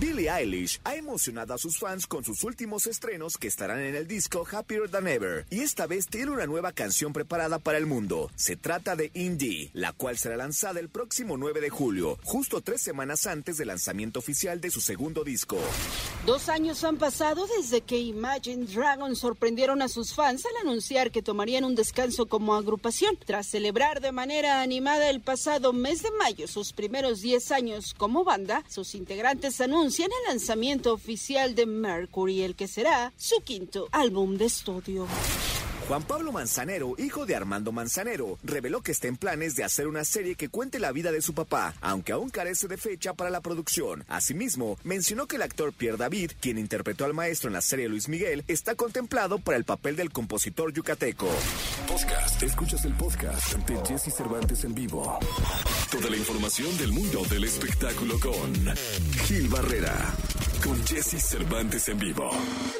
Billie Eilish ha emocionado a sus fans con sus últimos estrenos que estarán en el disco Happier Than Ever y esta vez tiene una nueva canción preparada para el mundo. Se trata de Indie, la cual será lanzada el próximo 9 de julio, justo tres semanas antes del lanzamiento oficial de su segundo disco. Dos años han pasado desde que Imagine Dragons sorprendieron a sus fans al anunciar que tomarían un descanso como agrupación. Tras celebrar de manera animada el pasado mes de mayo sus primeros 10 años como banda, sus integrantes anuncian en el lanzamiento oficial de Mercury, el que será su quinto álbum de estudio. Juan Pablo Manzanero, hijo de Armando Manzanero, reveló que está en planes de hacer una serie que cuente la vida de su papá, aunque aún carece de fecha para la producción. Asimismo, mencionó que el actor Pierre David, quien interpretó al maestro en la serie Luis Miguel, está contemplado para el papel del compositor yucateco. Podcast. Escuchas el podcast de Jesse Cervantes en vivo. Toda la información del mundo del espectáculo con Gil Barrera. Con Jesse Cervantes en vivo.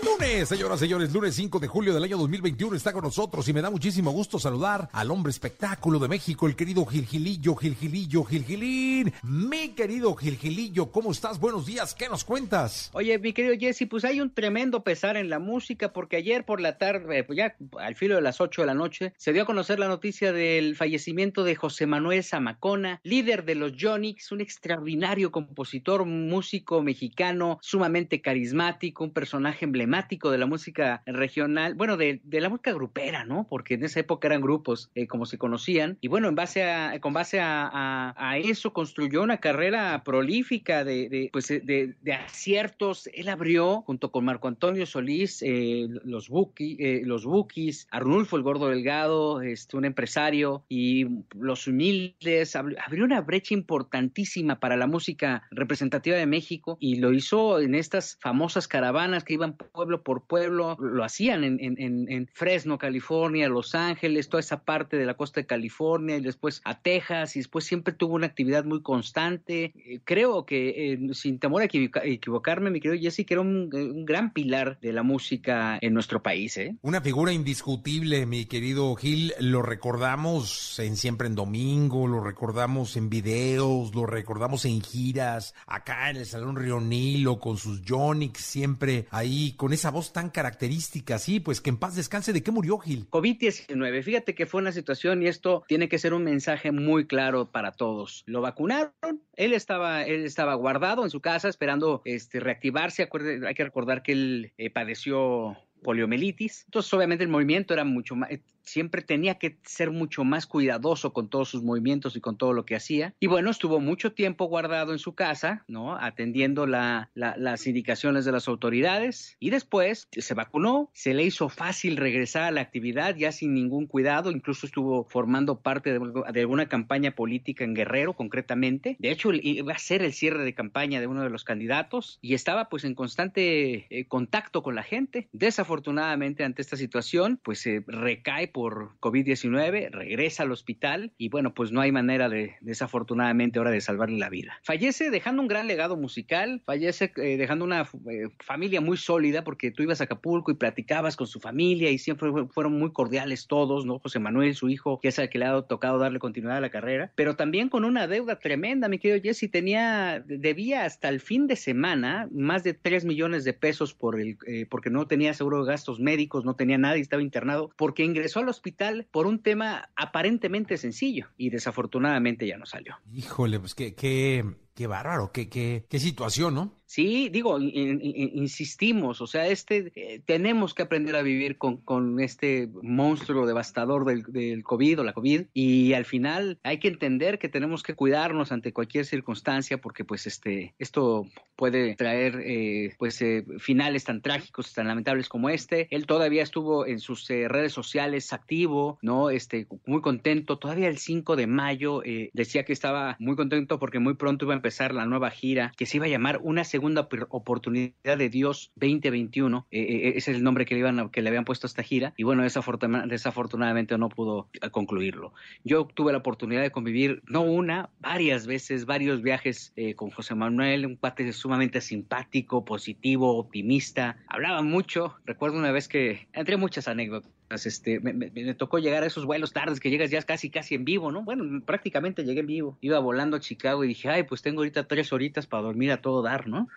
Lunes, señoras y señores, lunes 5 de julio del año 2021 está con nosotros y me da muchísimo gusto saludar al hombre espectáculo de México, el querido Gilgilillo, Gilgilillo, Gilgilín. Mi querido Gilgilillo, ¿cómo estás? Buenos días, ¿qué nos cuentas? Oye, mi querido Jesse, pues hay un tremendo pesar en la música porque ayer por la tarde, pues ya al filo de las 8 de la noche, se dio a conocer la noticia del fallecimiento de José Manuel Zamacona, líder de los Jonix, un extraordinario compositor, músico mexicano, sumamente carismático, un personaje emblemático de la música regional, bueno, de, de la música grupera, ¿no? Porque en esa época eran grupos eh, como se conocían. Y bueno, en base a, con base a, eso construyó una carrera prolífica de, pues, de, de, aciertos. Él abrió, junto con Marco Antonio Solís, eh, los, Buki, eh, los Bukis, Arnulfo el Gordo Delgado, este, un empresario, y los humildes, abrió una brecha importantísima para la música representativa de México y lo hizo en estas famosas caravanas que iban pueblo por pueblo, lo hacían en, en, en, Fresno, California, Los Ángeles, toda esa parte de la costa de California y después a Texas y después siempre tuvo una actividad muy constante. Eh, creo que, eh, sin temor a equivocarme, mi querido Jesse, era un, un, gran pilar de la música en nuestro país. ¿eh? Una figura indiscutible, mi querido Gil, lo recordamos en Siempre en Domingo, lo recordamos en videos, lo recordamos en giras, acá en el Salón Río Nilo, con sus Jonix, siempre ahí, con esa voz tan característica, sí, pues que en paz descanse. ¿De qué murió Gil? COVID-19. Fíjate que fue una situación y esto tiene que ser un mensaje muy claro para todos. Lo vacunaron, él estaba, él estaba guardado en su casa esperando este, reactivarse. Acuerde, hay que recordar que él eh, padeció poliomielitis. Entonces, obviamente, el movimiento era mucho más, siempre tenía que ser mucho más cuidadoso con todos sus movimientos y con todo lo que hacía. Y bueno, estuvo mucho tiempo guardado en su casa, ¿no? Atendiendo la, la, las indicaciones de las autoridades. Y después se vacunó, se le hizo fácil regresar a la actividad ya sin ningún cuidado. Incluso estuvo formando parte de, de alguna campaña política en Guerrero, concretamente. De hecho, iba a ser el cierre de campaña de uno de los candidatos y estaba pues en constante eh, contacto con la gente. Desafortunadamente, ante esta situación, pues se recae por COVID-19, regresa al hospital y bueno, pues no hay manera de, desafortunadamente ahora de salvarle la vida. Fallece dejando un gran legado musical, fallece eh, dejando una eh, familia muy sólida porque tú ibas a Acapulco y platicabas con su familia y siempre fueron muy cordiales todos, ¿no? José Manuel, su hijo, que es el que le ha tocado darle continuidad a la carrera, pero también con una deuda tremenda, mi querido Jesse, tenía, debía hasta el fin de semana más de 3 millones de pesos por el, eh, porque no tenía seguro de gastos médicos, no tenía nada y estaba internado, porque ingresó al hospital por un tema aparentemente sencillo y desafortunadamente ya no salió. Híjole, pues qué, qué, qué bárbaro, qué, qué, qué situación, ¿no? Sí, digo, in, in, insistimos, o sea, este, eh, tenemos que aprender a vivir con, con este monstruo devastador del, del, COVID o la COVID y al final hay que entender que tenemos que cuidarnos ante cualquier circunstancia porque pues este, esto puede traer eh, pues eh, finales tan trágicos, tan lamentables como este. Él todavía estuvo en sus eh, redes sociales activo, ¿no? Este, muy contento, todavía el 5 de mayo decía que estaba muy contento porque muy pronto iba a empezar la nueva gira que se iba a llamar Una Segunda Oportunidad de Dios 2021. Eh, eh, ese es el nombre que le, iban que le habían puesto a esta gira. Y bueno, desafortunadamente no pudo concluirlo. Yo tuve la oportunidad de convivir, no una, varias veces, varios viajes con José Manuel, un pate sumamente simpático, positivo, optimista. Hablaba mucho. Recuerdo una vez que, entre muchas anécdotas, este, me, tocó llegar a esos vuelos tardes que llegas ya casi casi en vivo, ¿no? Bueno, prácticamente llegué en vivo. Iba volando a Chicago y dije, ay, pues tengo ahorita tres horitas para dormir a todo dar, ¿no?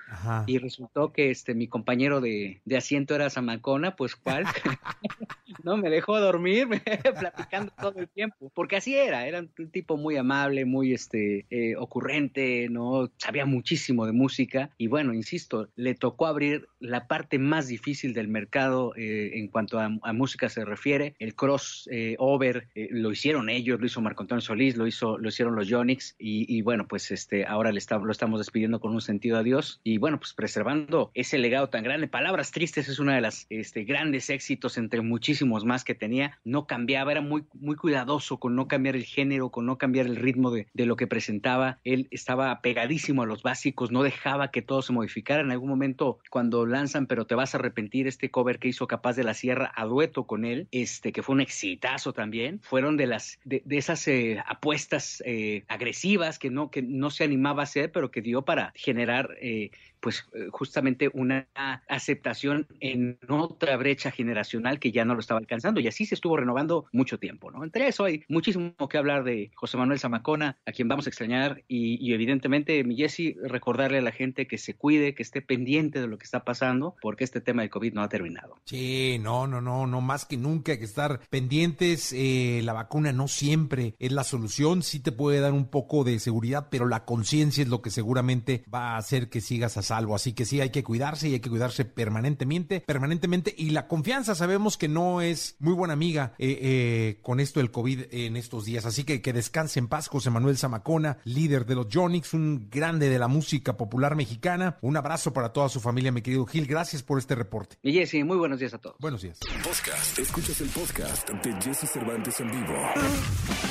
Y resultó que este mi compañero de, asiento era Zamacona, pues cuál, no me dejó dormir, platicando todo el tiempo, porque así era, era un tipo muy amable, muy este eh, ocurrente, ¿no? Sabía muchísimo de música y bueno, insisto, le tocó abrir la parte más difícil del mercado eh, en cuanto a, a música se refiere. El cross over eh, lo hicieron ellos, lo hizo Marco Antonio Solís, lo hizo, lo hicieron los Yonix y, bueno, pues este ahora le lo estamos despidiendo con un sentido adiós y bueno, pues preservando ese legado tan grande. Palabras tristes es una de las este, grandes éxitos entre muchísimos más que tenía. No cambiaba, era muy, muy cuidadoso con no cambiar el género, con no cambiar el ritmo de, de lo que presentaba. Él estaba pegadísimo a los básicos, no dejaba que todo se modificara. En algún momento, cuando lanzan, pero te vas a arrepentir, este cover que hizo Capaz de la Sierra a dueto con él, este, que fue un exitazo también, fueron de las de, esas eh, apuestas eh, agresivas que no, que no se animaba a hacer, pero que dio para generar eh, pues eh, justamente una aceptación en otra brecha generacional que ya no lo estaba alcanzando y así se estuvo renovando mucho tiempo, ¿no? Entre eso hay muchísimo que hablar de José Manuel Zamacona, a quien vamos a extrañar y, evidentemente, mi Jesse, recordarle a la gente que se cuide, que esté pendiente de lo que está pasando, porque este tema de COVID no ha terminado. Sí, no, no, no, no más que nunca hay que estar pendientes. Eh, la vacuna no siempre es la solución, sí te puede dar un poco de seguridad, pero la conciencia es lo que seguramente va a hacer que sigas a salvo. Así que sí, hay que cuidarse y hay que cuidarse permanentemente, permanentemente. Y la confianza sabemos que no es muy buena amiga eh, eh, con esto del COVID en estos días. Así que que descanse en paz José Manuel Zamacona, líder de los Jonix, un grande de la música popular mexicana. Un abrazo para toda su familia, mi querido Gil. Gracias por este reporte. Y Jesse, muy buenos días a todos. Buenos días. Podcast. Escuchas el podcast de Jesse Cervantes en vivo.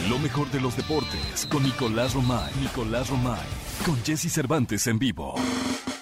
Lo mejor de los deportes con Nicolás Romay. Nicolás Romay. Con Jesse Cervantes en vivo.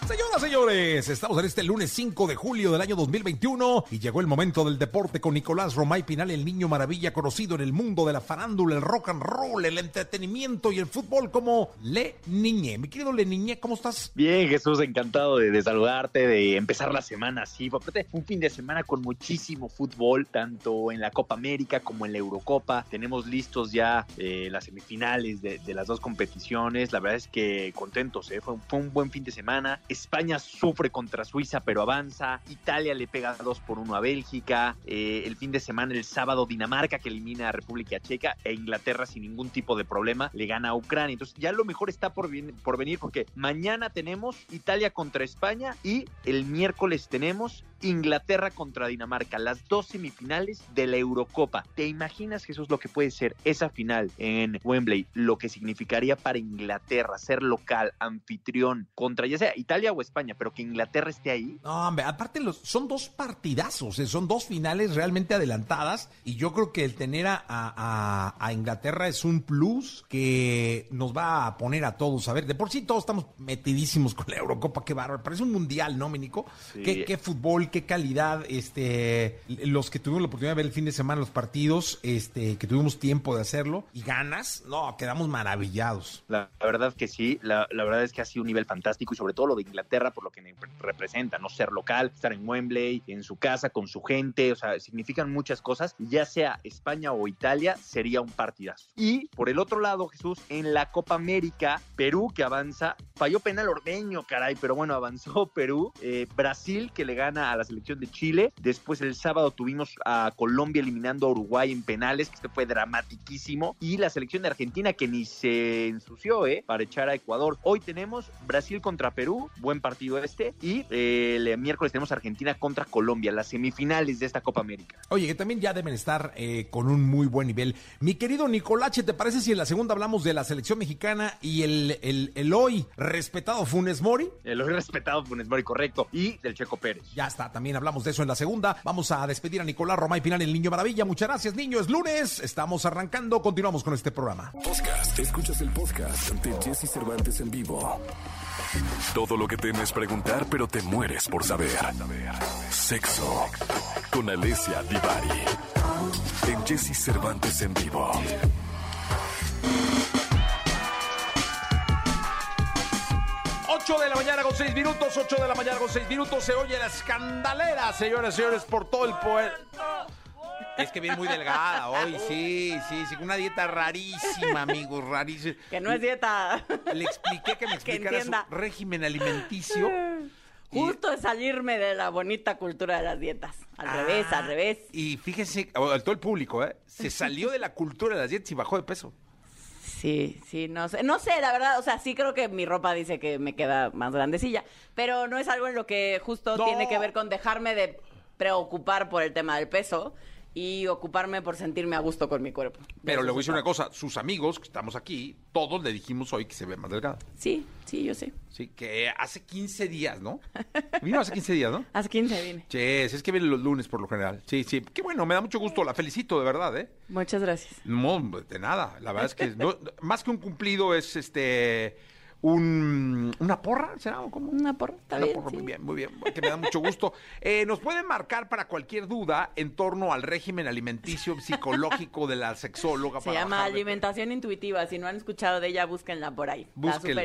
Señoras, señores, estamos en este lunes 5 de julio del año 2021 y llegó el momento del deporte con Nicolás Romay Pinal, el niño maravilla conocido en el mundo de la farándula, el rock and roll, el entretenimiento y el fútbol como Le Niñé. Mi querido Le Niñé, ¿cómo estás? Bien, Jesús, encantado de, saludarte, de empezar la semana así. un fin de semana con muchísimo fútbol, tanto en la Copa América como en la Eurocopa. Tenemos listos ya eh, las semifinales de, las dos competiciones. La verdad es que contentos, ¿eh? fue un buen fin de semana España sufre contra Suiza, pero avanza. Italia le pega 2 por 1 a Bélgica. Eh, el fin de semana, el sábado, Dinamarca que elimina a República Checa e Inglaterra sin ningún tipo de problema le gana a Ucrania. Entonces ya lo mejor está por, por venir porque mañana tenemos Italia contra España y el miércoles tenemos Inglaterra contra Dinamarca, las dos semifinales de la Eurocopa. ¿Te imaginas, Jesús, lo que puede ser esa final en Wembley? Lo que significaría para Inglaterra ser local, anfitrión, contra ya sea Italia o España, pero que Inglaterra esté ahí. No, hombre, aparte los, son dos partidazos, eh, son dos finales realmente adelantadas y yo creo que el tener a, a, Inglaterra es un plus que nos va a poner a todos. A ver, de por sí todos estamos metidísimos con la Eurocopa, qué bárbaro. Parece un mundial, ¿no, Ménico? ¿Qué, qué fútbol, qué calidad, este, los que tuvimos la oportunidad de ver el fin de semana los partidos, este, que tuvimos tiempo de hacerlo y ganas, no, quedamos maravillados. La, verdad que sí, la, verdad es que ha sido un nivel fantástico y sobre todo lo de Inglaterra por lo que representa, no ser local, estar en Wembley, en su casa, con su gente, o sea, significan muchas cosas, ya sea España o Italia, sería un partidazo. Y por el otro lado, Jesús, en la Copa América, Perú que avanza, falló penal ordeño, caray, pero bueno, avanzó Perú, eh, Brasil que le gana a la selección de Chile. Después el sábado tuvimos a Colombia eliminando a Uruguay en penales, que este fue dramatiquísimo. Y la selección de Argentina que ni se ensució, ¿eh? Para echar a Ecuador. Hoy tenemos Brasil contra Perú, buen partido este. Y eh, el miércoles tenemos Argentina contra Colombia, las semifinales de esta Copa América. Oye, que también ya deben estar eh, con un muy buen nivel. Mi querido Nicolache, ¿te parece si en la segunda hablamos de la selección mexicana y el, el, el hoy respetado Funes Mori? El hoy respetado Funes Mori, correcto. Y del Checo Pérez. Ya está También hablamos de eso en la segunda. Vamos a despedir a Nicolás Roma y final el Niño Maravilla. Muchas gracias, niño. Es lunes. Estamos arrancando. Continuamos con este programa. Podcast. Escuchas el podcast de Jesse Cervantes en vivo. Todo lo que temes preguntar, pero te mueres por saber. Sexo. Con Alessia Divari. En Jesse Cervantes en vivo. 8 de la mañana con 6 minutos, 8 de la mañana con 6 minutos, se oye la escandalera, señoras y señores, por todo el poder. Es que viene muy delgada hoy, sí, sí, sí, una dieta rarísima, amigos, rarísima. Que no es dieta. Le expliqué que me explicara su régimen alimenticio. Justo de salirme de la bonita cultura de las dietas. Al revés, al revés. Y fíjense, todo el público, ¿eh? Se salió de la cultura de las dietas y bajó de peso. Sí, sí, no sé, no sé, la verdad, o sea, sí creo que mi ropa dice que me queda más grandecilla, pero no es algo en lo que justo tiene que ver con dejarme de preocupar por el tema del peso, y ocuparme por sentirme a gusto con mi cuerpo. Pero le voy a decir una cosa, sus amigos que estamos aquí, todos le dijimos hoy que se ve más delgada. Sí, sí, yo sé. Sí, que hace 15 días, ¿no? Vino hace 15 días, ¿no? Hace 15 vine. Sí, es que viene los lunes por lo general. Sí, sí, qué bueno, me da mucho gusto, la felicito de verdad, ¿eh? Muchas gracias. No, de nada, la verdad es que más que un cumplido es este un, una porra, ¿será? ¿Cómo? Una porra, está bien, Muy bien, muy bien, que me da mucho gusto. Eh, nos pueden marcar para cualquier duda en torno al régimen alimenticio psicológico de la sexóloga. Se llama alimentación intuitiva. Si no han escuchado de ella, búsquenla por ahí.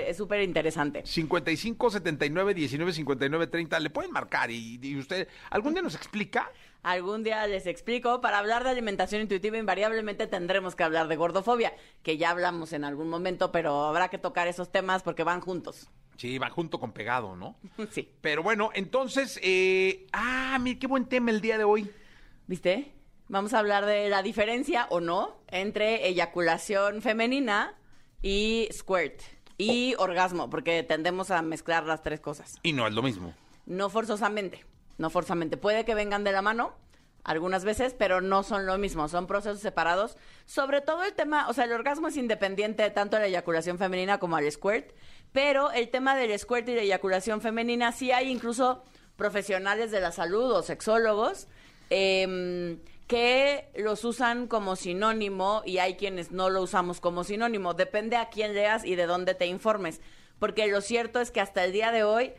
es súper interesante. 55 79 19 59 30. Le pueden marcar y, y usted, ¿algún día nos explica? Algún día les explico. Para hablar de alimentación intuitiva, invariablemente tendremos que hablar de gordofobia, que ya hablamos en algún momento, pero habrá que tocar esos temas porque van juntos. Sí, van junto con pegado, ¿no? Sí. Pero bueno, entonces, eh... ah, mire, qué buen tema el día de hoy. ¿Viste? Vamos a hablar de la diferencia o no entre eyaculación femenina y squirt y orgasmo, porque tendemos a mezclar las tres cosas. Y no es lo mismo. No forzosamente no forzamente. Puede que vengan de la mano algunas veces, pero no son lo mismo, son procesos separados. Sobre todo el tema, o sea, el orgasmo es independiente tanto de la eyaculación femenina como al squirt, pero el tema del squirt y la eyaculación femenina sí hay incluso profesionales de la salud o sexólogos em, que los usan como sinónimo y hay quienes no lo usamos como sinónimo. Depende a quién leas y de dónde te informes, porque lo cierto es que hasta el día de hoy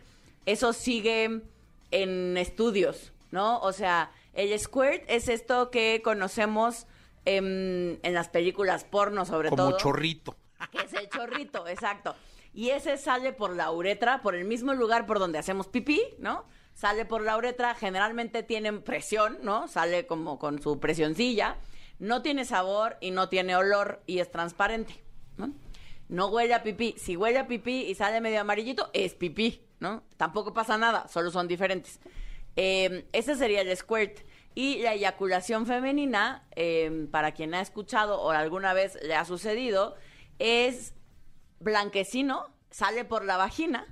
eso sigue en estudios, ¿no? O sea, el squirt es esto que conocemos en, las películas porno, sobre todo. Como chorrito. Que es el chorrito, exacto. Y ese sale por la uretra, por el mismo lugar por donde hacemos pipí, ¿no? Sale por la uretra, generalmente tienen presión, ¿no? Sale como con su presioncilla. No tiene sabor y no tiene olor y es transparente, ¿no? No huele a pipí. Si huele a pipí y sale medio amarillito, es pipí, ¿no? Tampoco pasa nada, solo son diferentes. Em, ese sería el squirt. Y la eyaculación femenina, em, para quien ha escuchado o alguna vez le ha sucedido, es blanquecino, sale por la vagina,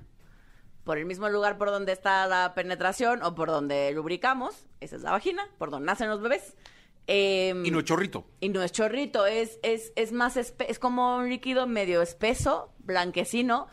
por el mismo lugar por donde está la penetración o por donde lubricamos, esa es la vagina, por donde nacen los bebés. Em, y no es chorrito. Y no es chorrito, es, es, es más, es como un líquido medio espeso, blanquecino,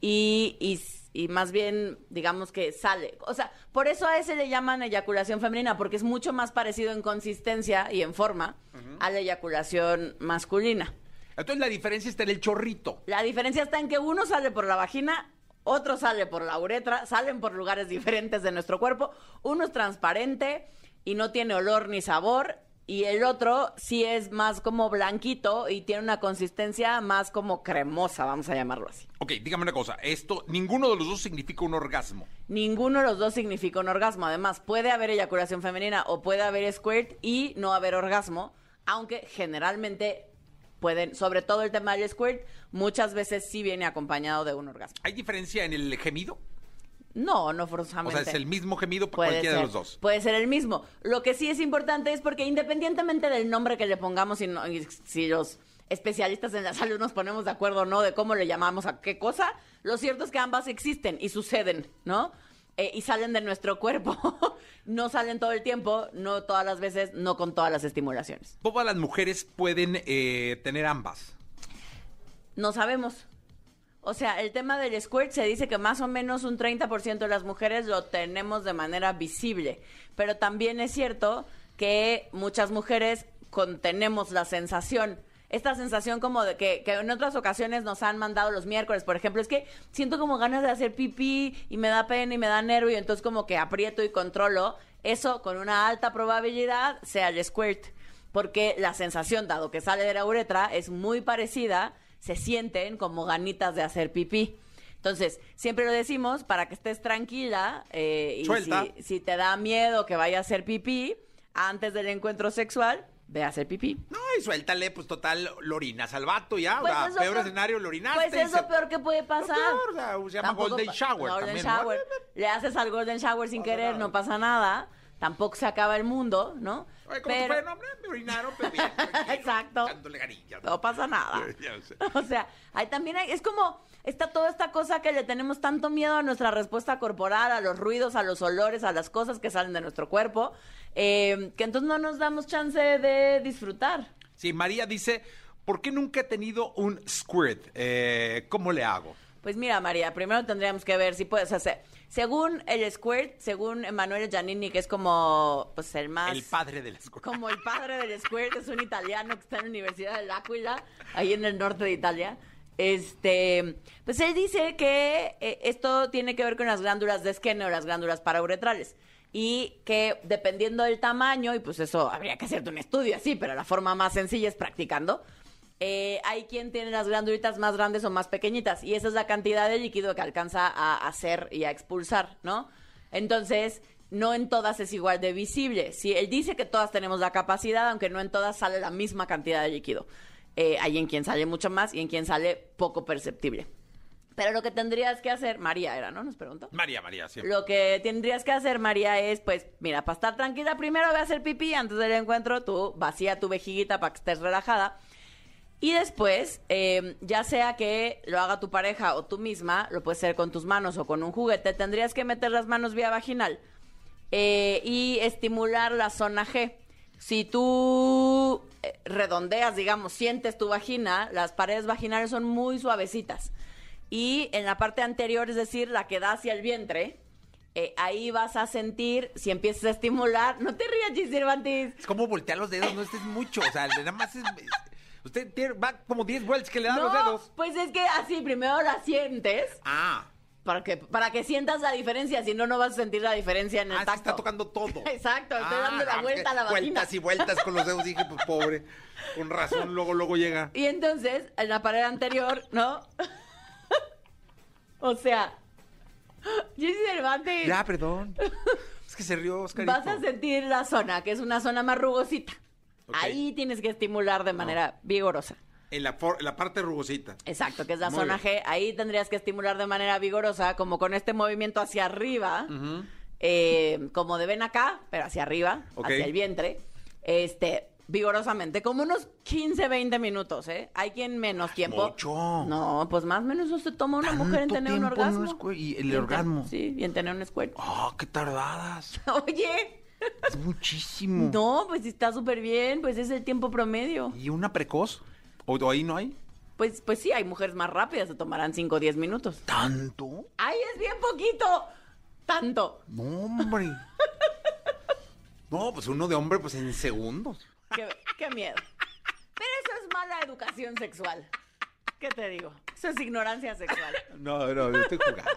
y, y y más bien, digamos que sale. O sea, por eso a ese le llaman eyaculación femenina, porque es mucho más parecido en consistencia y en forma a la eyaculación masculina. Entonces la diferencia está en el chorrito. La diferencia está en que uno sale por la vagina, otro sale por la uretra, salen por lugares diferentes de nuestro cuerpo. Uno es transparente y no tiene olor ni sabor y el otro sí es más como blanquito y tiene una consistencia más como cremosa, vamos a llamarlo así. Ok, dígame una cosa, esto, ninguno de los dos significa un orgasmo. Ninguno de los dos significa un orgasmo. Además, puede haber eyaculación femenina o puede haber squirt y no haber orgasmo, aunque generalmente pueden, sobre todo el tema del squirt, muchas veces sí viene acompañado de un orgasmo. ¿Hay diferencia en el gemido? No, no forzosamente. O sea, es el mismo gemido por cualquiera de los dos. Puede ser el mismo. Lo que sí es importante es porque independientemente del nombre que le pongamos, y, si los especialistas en la salud nos ponemos de acuerdo o no de cómo le llamamos a qué cosa, lo cierto es que ambas existen y suceden, ¿no? Eh, y salen de nuestro cuerpo. no salen todo el tiempo, no todas las veces, no con todas las estimulaciones. ¿Todas las mujeres pueden eh, tener ambas? No sabemos. O sea, el tema del squirt se dice que más o menos un 30% de las mujeres lo tenemos de manera visible, pero también es cierto que muchas mujeres contenemos la sensación. Esta sensación como de que, que en otras ocasiones nos han mandado los miércoles, por ejemplo, es que siento como ganas de hacer pipí y me da pena y me da nervio entonces como que aprieto y controlo. Eso con una alta probabilidad sea el squirt, porque la sensación, dado que sale de la uretra, es muy parecida, se sienten como ganitas de hacer pipí. Entonces, siempre lo decimos para que estés tranquila eh, y Suelta. si, si te da miedo que vaya a hacer pipí antes del encuentro sexual, ve a hacer pipí. No, y suéltale, pues total, lo orinas al vato ya. Pues o sea, es lo peor escenario, lo orinaste. Pues es lo peor que puede pasar. peor, o sea, se llama Tampoco golden shower golden también, ¿no? shower. Le haces al golden shower sin querer, no pasa nada. Tampoco se acaba el mundo, ¿no? Oye, ¿cómo te fue? No, hombre, me orinaron, pero bien. Exacto. No pasa nada. O sea, ahí también hay, es como está toda esta cosa que le tenemos tanto miedo a nuestra respuesta corporal, a los ruidos, a los olores, a las cosas que salen de nuestro cuerpo, eh, que entonces no nos damos chance de disfrutar. Sí, María dice, ¿por qué nunca he tenido un squirt? Eh, ¿Cómo le hago? Pues mira, María, primero tendríamos que ver si puedes hacer. Según el Squirt, según Emanuele Giannini, que es como pues el más. El padre del squirt. Como el padre del Squirt, es un italiano que está en la Universidad de L'Aquila, ahí en el norte de Italia. Este, pues él dice que eh, esto tiene que ver con las glándulas de esquene o las glándulas parauretrales. Y que dependiendo del tamaño, y pues eso habría que hacerte un estudio así, pero la forma más sencilla es practicando. Eh, hay quien tiene las glandulitas más grandes o más pequeñitas, y esa es la cantidad de líquido que alcanza a hacer y a expulsar, ¿no? Entonces, no en todas es igual de visible. Si él dice que todas tenemos la capacidad, aunque no en todas sale la misma cantidad de líquido. Eh, hay en quien sale mucho más y en quien sale poco perceptible. Pero lo que tendrías que hacer, María era, ¿no? Nos preguntó. María, María, sí. Lo que tendrías que hacer, María, es, pues, mira, para estar tranquila, primero ve a hacer pipí antes del encuentro, tú vacía tu vejiguita para que estés relajada. Y después, eh, ya sea que lo haga tu pareja o tú misma, lo puedes hacer con tus manos o con un juguete, tendrías que meter las manos vía vaginal eh, y estimular la zona G. Si tú eh, redondeas, digamos, sientes tu vagina, las paredes vaginales son muy suavecitas. Y en la parte anterior, es decir, la que da hacia el vientre, eh, ahí vas a sentir, si empiezas a estimular, no te rías, Gis Cervantes. Es como voltear los dedos, no estés mucho. O sea, nada más es. Usted tiene- va como 10 vueltas que le dan los dedos. pues es que así primero la sientes Ah, para que, para que sientas la diferencia, si no, no vas a sentir la diferencia en el ah, se está tocando todo. Exacto, estoy Ah, dando la vuelta a la vagina. Vueltas y vueltas con los dedos. Dije, pues pobre. Con razón, luego, luego llega. Y entonces, en la pared anterior, ¿no? o sea, Jessy Cervantes, Ya, perdón. Es que se rió, Oscarito. vas a sentir la zona, que es una zona más rugosita. Ahí tienes que estimular de manera vigorosa. En la, for- en la parte rugosita. Exacto, que es la Muy zona bien. G. Ahí tendrías que estimular de manera vigorosa, como con este movimiento hacia arriba, eh, como de ven acá, pero hacia arriba, hacia el vientre, este, vigorosamente, como unos 15, 20 minutos, ¿eh? Hay quien menos tiempo. mucho. No, pues más o menos eso se toma una mujer en tener un orgasmo. y el orgasmo. Sí, y en tener un squirt. Oh, qué tardadas. Oye, Es muchísimo. no, pues está súper bien, pues es el tiempo promedio. ¿Y una precoz? ¿O, o ahí no hay? Pues, pues sí, hay mujeres más rápidas, se tomarán 5 o 10 minutos. ¿Tanto? ¡Ay, es bien poquito! Tanto. No, hombre. No, pues uno de hombre, pues en segundos. Qué, qué miedo. Pero eso es mala educación sexual. ¿Qué te digo? Eso es ignorancia sexual. No, no, yo estoy jugando.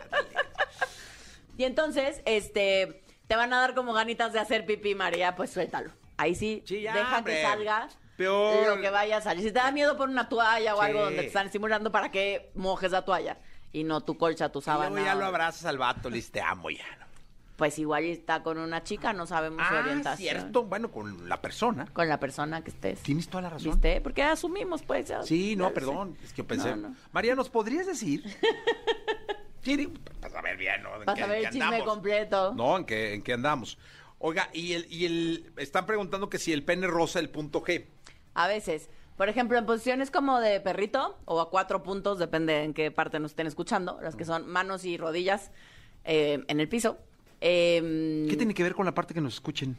Y entonces, este, te van a dar como ganitas de hacer pipí, María, pues suéltalo. Ahí sí, Sí, ya, deja hombre. que salga Peor. lo que vaya a salir. Si te da miedo por una toalla o Sí. algo donde te están estimulando, ¿para que mojes la toalla? Y no tu colcha, tu sábana. luego ya lo abrazas al vato, le te amo ya. Pues igual está con una chica, no sabemos su Ah, orientación. cierto. Bueno, con la persona. Con la persona que estés. Tienes toda la razón. ¿Viste? Porque asumimos, pues. ya- Sí, no, sé. perdón. Es que pensé. No, no. María, ¿nos podrías decir? Sí, para saber bien, ¿no? ¿En Para saber el chisme andamos? completo. No, ¿en qué, en qué andamos? Oiga, y el, y el, están preguntando que si el pene rosa el punto G. A veces. Por ejemplo, en posiciones como de perrito o a cuatro puntos, depende en qué parte nos estén escuchando, las que son manos y rodillas eh, en el piso. Eh, ¿Qué tiene que ver con la parte que nos escuchen?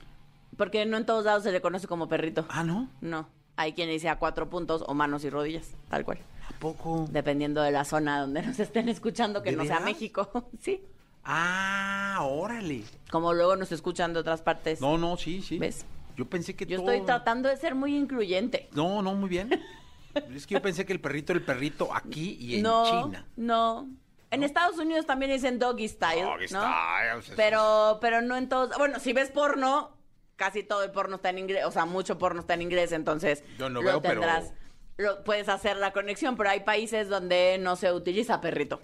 Porque no en todos lados se le conoce como perrito. Ah, ¿no? No. Hay quien dice a cuatro puntos o manos y rodillas, tal cual. ¿A poco? Dependiendo de la zona donde nos estén escuchando, que ¿De no sea? México. sí. Ah, órale. Como luego nos escuchan de otras partes. No, no, sí, sí. ¿Ves? Yo pensé que Yo todo- estoy tratando de ser muy incluyente. No, no, muy bien. es que yo pensé que el perrito era el perrito aquí y en no, China. no. En Estados Unidos también dicen doggy style, Doggy ¿no? style, Pero, pero no en todos. Bueno, si ves porno, casi todo el porno está en inglés, o sea, mucho porno está en inglés, entonces Yo no lo veo, pero- tendrás. Lo- puedes hacer la conexión, pero hay países donde no se utiliza perrito.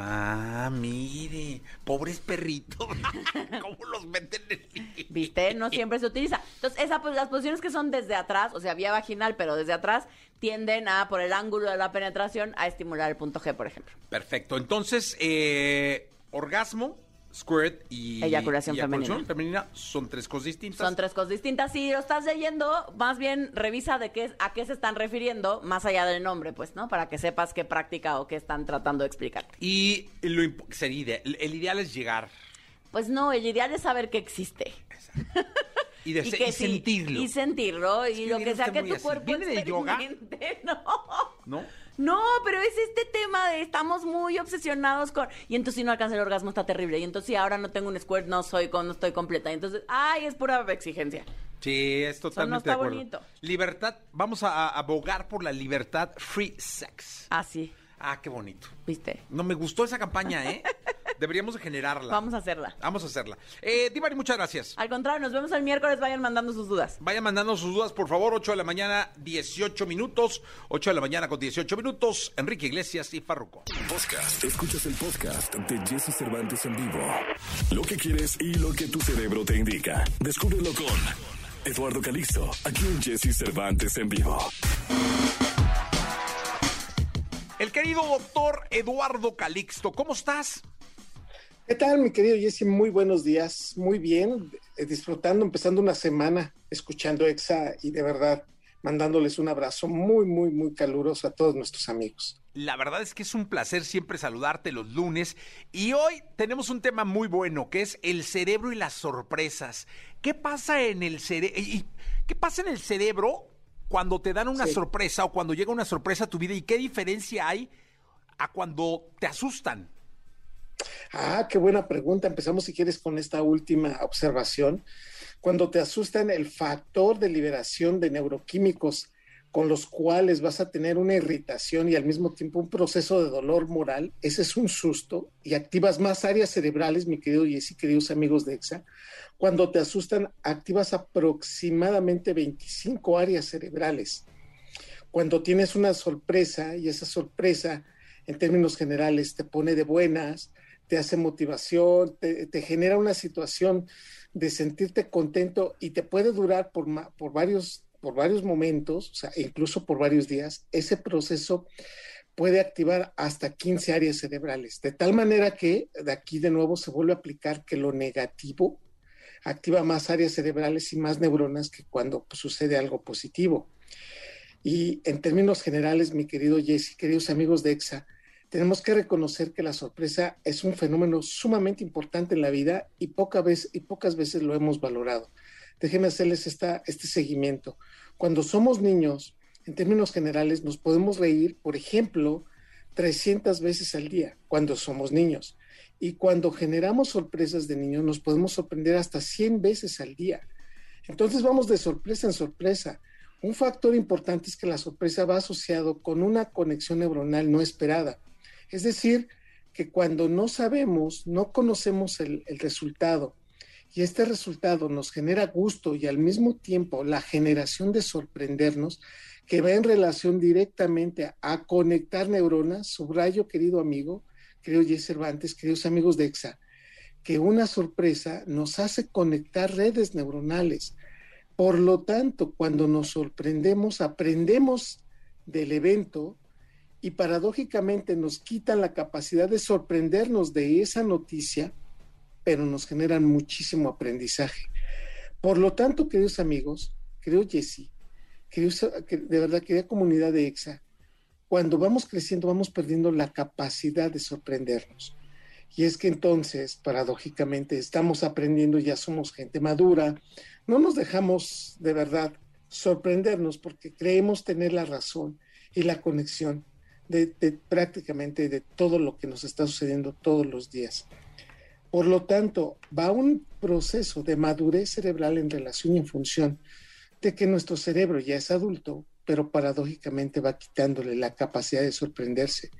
Ah, mire, pobres perritos. ¿Cómo los meten en el... ¿Viste? No siempre se utiliza. Entonces, esa, pues, las posiciones que son desde atrás, o sea, vía vaginal, pero desde atrás, tienden a, por el ángulo de la penetración, a estimular el punto G, por ejemplo. Perfecto. Entonces, eh, orgasmo, squirt y Eyaculación y femenina. femenina son tres cosas distintas. Son tres cosas distintas. Si lo estás leyendo, más bien revisa de qué, a qué se están refiriendo, más allá del nombre, pues, ¿no? Para que sepas qué práctica o qué están tratando de explicarte. Y lo sería el ideal es llegar Pues no, el ideal es saber que existe. y, de- Y, y que sí, sentirlo. y sentirlo. que y lo que sea que tu así. cuerpo ¿Viene de yoga? No. ¿No? No, pero es este tema de estamos muy obsesionados con y entonces si no alcanza el orgasmo está terrible y entonces si ahora no tengo un squirt no soy con no estoy completa y entonces ay es pura exigencia. Sí, es totalmente está de acuerdo. bonito. Libertad, vamos a, a abogar por la libertad free sex. Así, Ah, qué bonito. ¿viste? No me gustó esa campaña, ¿eh? Deberíamos de generarla. Vamos a hacerla. Vamos a hacerla. Eh, Divari, muchas gracias. Al contrario, nos vemos el miércoles, vayan mandando sus dudas. Vayan mandando sus dudas, por favor. 8 de la mañana, 18 minutos. 8 de la mañana con 18 minutos. Enrique Iglesias y Farruco. Podcast. Escuchas el podcast de Jesse Cervantes en vivo. Lo que quieres y lo que tu cerebro te indica. Descúbrelo con Eduardo Calixto, aquí en Jesse Cervantes en vivo. El querido doctor Eduardo Calixto, ¿cómo estás? ¿Qué tal, mi querido Jesse? Muy buenos días, muy bien, eh, disfrutando, empezando una semana, escuchando EXA y de verdad mandándoles un abrazo muy, muy, muy caluroso a todos nuestros amigos. La verdad es que es un placer siempre saludarte los lunes y hoy tenemos un tema muy bueno que es el cerebro y las sorpresas. ¿Qué pasa en el cerebro? ¿Qué pasa en el cerebro cuando te dan una Sí. sorpresa o cuando llega una sorpresa a tu vida y qué diferencia hay a cuando te asustan? Ah, qué buena pregunta. Empezamos, si quieres, con esta última observación. Cuando te asustan el factor de liberación de neuroquímicos con los cuales vas a tener una irritación y al mismo tiempo un proceso de dolor moral, ese es un susto y activas más áreas cerebrales, mi querido Jesse, queridos amigos de EXA. Cuando te asustan, activas aproximadamente 25 áreas cerebrales. Cuando tienes una sorpresa y esa sorpresa, en términos generales, te pone de buenas, te hace motivación, te, genera una situación de sentirte contento y te puede durar por, varios, por varios momentos, o sea, incluso por varios días, ese proceso puede activar hasta 15 áreas cerebrales, de tal manera que de aquí de nuevo se vuelve a aplicar que lo negativo activa más áreas cerebrales y más neuronas que cuando pues, sucede algo positivo. Y en términos generales, mi querido Jesse, queridos amigos de EXA, tenemos que reconocer que la sorpresa es un fenómeno sumamente importante en la vida y, poca vez, y pocas veces lo hemos valorado. Déjenme hacerles esta, este seguimiento. Cuando somos niños, en términos generales, nos podemos reír, por ejemplo, 300 veces al día cuando somos niños. Y cuando generamos sorpresas de niños, nos podemos sorprender hasta 100 veces al día. Entonces vamos de sorpresa en sorpresa. Un factor importante es que la sorpresa va asociado con una conexión neuronal no esperada. Es decir, que cuando no sabemos, no conocemos el, resultado y este resultado nos genera gusto y al mismo tiempo la generación de sorprendernos, que va en relación directamente a, a conectar neuronas, subrayo, querido amigo, querido Jess Cervantes, queridos amigos de EXA, que una sorpresa nos hace conectar redes neuronales. Por lo tanto, cuando nos sorprendemos, aprendemos del evento y paradójicamente nos quitan la capacidad de sorprendernos de esa noticia, pero nos generan muchísimo aprendizaje. Por lo tanto, queridos amigos, querido Jesse, queridos, de verdad, querida comunidad de EXA, cuando vamos creciendo vamos perdiendo la capacidad de sorprendernos. Y es que entonces, paradójicamente, estamos aprendiendo, ya somos gente madura, no nos dejamos de verdad sorprendernos porque creemos tener la razón y la conexión. De, prácticamente de todo lo que nos está sucediendo todos los días. Por lo tanto, va un proceso de madurez cerebral en relación y en función de que nuestro cerebro ya es adulto, pero paradójicamente va quitándole la capacidad de sorprenderse.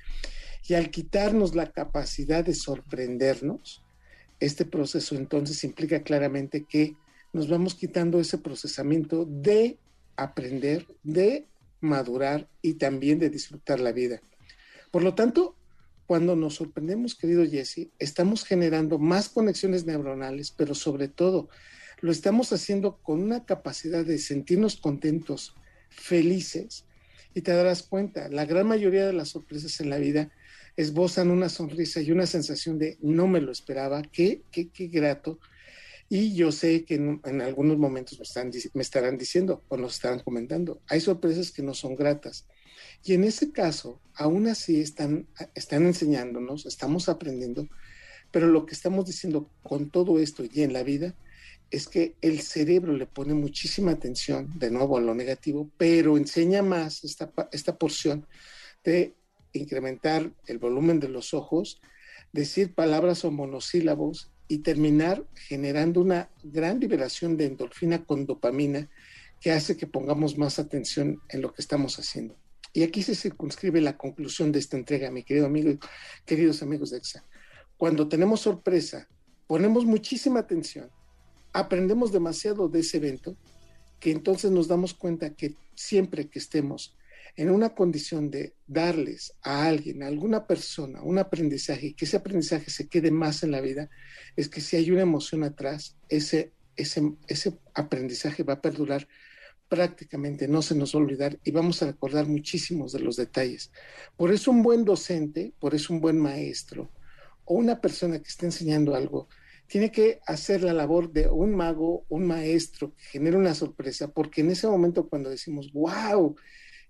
Y al quitarnos la capacidad de sorprendernos, este proceso entonces implica claramente que nos vamos quitando ese procesamiento de aprender, de madurar y también de disfrutar la vida. Por lo tanto, cuando nos sorprendemos, querido Jesse, estamos generando más conexiones neuronales, pero sobre todo lo estamos haciendo con una capacidad de sentirnos contentos, felices. Y te darás cuenta, la gran mayoría de las sorpresas en la vida esbozan una sonrisa y una sensación de no me lo esperaba, qué, qué, qué grato. Y yo sé que en, algunos momentos me, están, me estarán diciendo o nos estarán comentando, hay sorpresas que no son gratas. Y en ese caso, aún así están, están enseñándonos, estamos aprendiendo, pero lo que estamos diciendo con todo esto y en la vida es que el cerebro le pone muchísima atención, de nuevo, a lo negativo, pero enseña más esta, esta porción de incrementar el volumen de los ojos, decir palabras o monosílabos y terminar generando una gran liberación de endorfina con dopamina que hace que pongamos más atención en lo que estamos haciendo. Y aquí se circunscribe la conclusión de esta entrega, mi querido amigo, queridos amigos de EXA. Cuando tenemos sorpresa, ponemos muchísima atención, aprendemos demasiado de ese evento, que entonces nos damos cuenta que siempre que estemos en una condición de darles a alguien, a alguna persona, un aprendizaje y que ese aprendizaje se quede más en la vida, es que si hay una emoción atrás, ese, ese, ese aprendizaje va a perdurar prácticamente, no se nos va a olvidar y vamos a recordar muchísimos de los detalles. Por eso un buen docente, por eso un buen maestro o una persona que esté enseñando algo, tiene que hacer la labor de un mago, un maestro que genere una sorpresa, porque en ese momento cuando decimos, wow,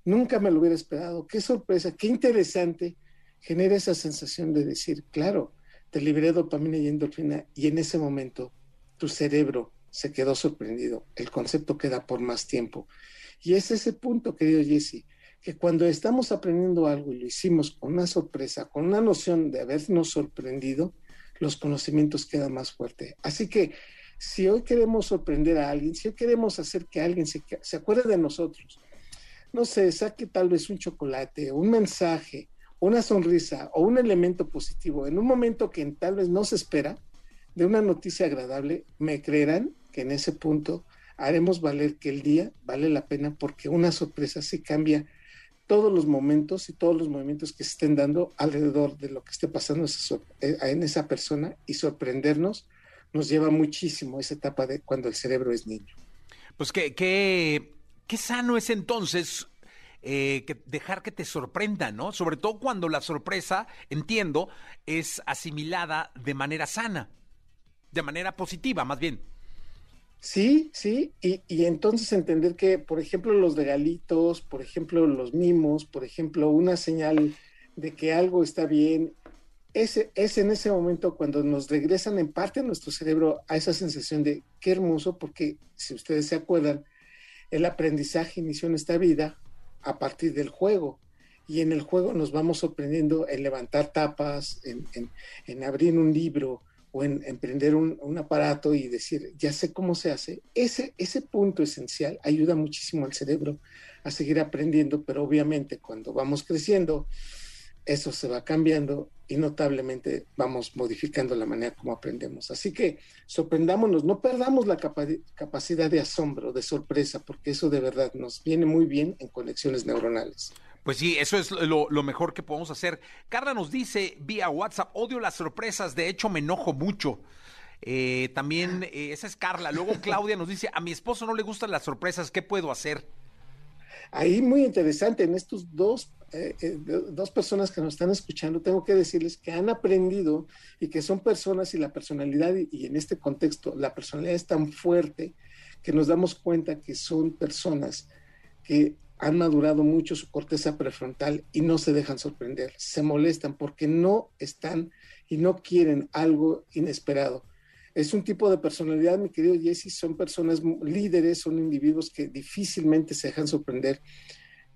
Nunca me lo hubiera esperado. Qué sorpresa, qué interesante. Genera esa sensación de decir, claro, te liberé dopamina y endorfina y en ese momento tu cerebro se quedó sorprendido. El concepto queda por más tiempo. Y es ese punto, querido Jesse, que cuando estamos aprendiendo algo y lo hicimos con una sorpresa, con una noción de habernos sorprendido, los conocimientos quedan más fuertes. Así que si hoy queremos sorprender a alguien, si hoy queremos hacer que alguien se, se acuerde de nosotros, no sé, saque tal vez un chocolate, un mensaje, una sonrisa o un elemento positivo en un momento que tal vez no se espera de una noticia agradable, me creerán que en ese punto haremos valer que el día vale la pena porque una sorpresa sí cambia todos los momentos y todos los movimientos que se estén dando alrededor de lo que esté pasando eh, en esa persona y sorprendernos nos lleva muchísimo esa etapa de cuando el cerebro es niño. Pues que, que qué sano es entonces eh, que dejar que te sorprenda, ¿no? Sobre todo cuando la sorpresa, entiendo, es asimilada de manera sana, de manera positiva, más bien. Sí, sí, y, entonces entender que, por ejemplo, los regalitos, por ejemplo, los mimos, por ejemplo, una señal de que algo está bien, ese, es en ese momento cuando nos regresan en parte a nuestro cerebro a esa sensación de qué hermoso, porque si ustedes se acuerdan, el aprendizaje inició en esta vida a partir del juego. Y en el juego nos vamos sorprendiendo en levantar tapas, en, abrir un libro o en emprender un, aparato y decir, ya sé cómo se hace. Ese punto esencial ayuda muchísimo al cerebro a seguir aprendiendo, pero obviamente cuando vamos creciendo, eso se va cambiando y notablemente vamos modificando la manera como aprendemos. Así que sorprendámonos, no perdamos la capacidad de asombro, de sorpresa, porque eso de verdad nos viene muy bien en conexiones neuronales. Pues sí, eso es lo, mejor que podemos hacer. Carla nos dice vía WhatsApp, odio las sorpresas, de hecho me enojo mucho. Eh, también, eh, esa es Carla. Luego Claudia nos dice, a mi esposo no le gustan las sorpresas, ¿qué puedo hacer? Ahí muy interesante, en estos dos, eh, eh, dos personas que nos están escuchando, tengo que decirles que han aprendido y que son personas y la personalidad, y, en este contexto, la personalidad es tan fuerte que nos damos cuenta que son personas que han madurado mucho su corteza prefrontal y no se dejan sorprender, se molestan porque no están y no quieren algo inesperado es un tipo de personalidad, mi querido Jesse, son personas líderes, son individuos que difícilmente se dejan sorprender.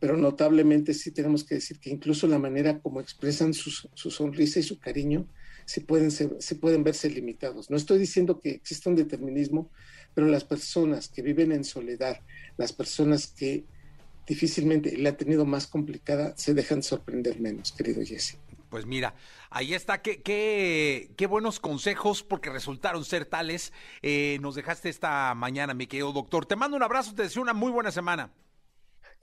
Pero notablemente sí tenemos que decir que incluso la manera como expresan su, su sonrisa y su cariño, sí pueden, ser, pueden verse limitados. No estoy diciendo que exista un determinismo, pero las personas que viven en soledad, las personas que difícilmente la han tenido más complicada, se dejan sorprender menos, querido Jesse. Pues mira, ahí está, qué, qué, qué buenos consejos, porque resultaron ser tales. Eh, nos dejaste esta mañana, mi querido doctor. Te mando un abrazo, te deseo una muy buena semana.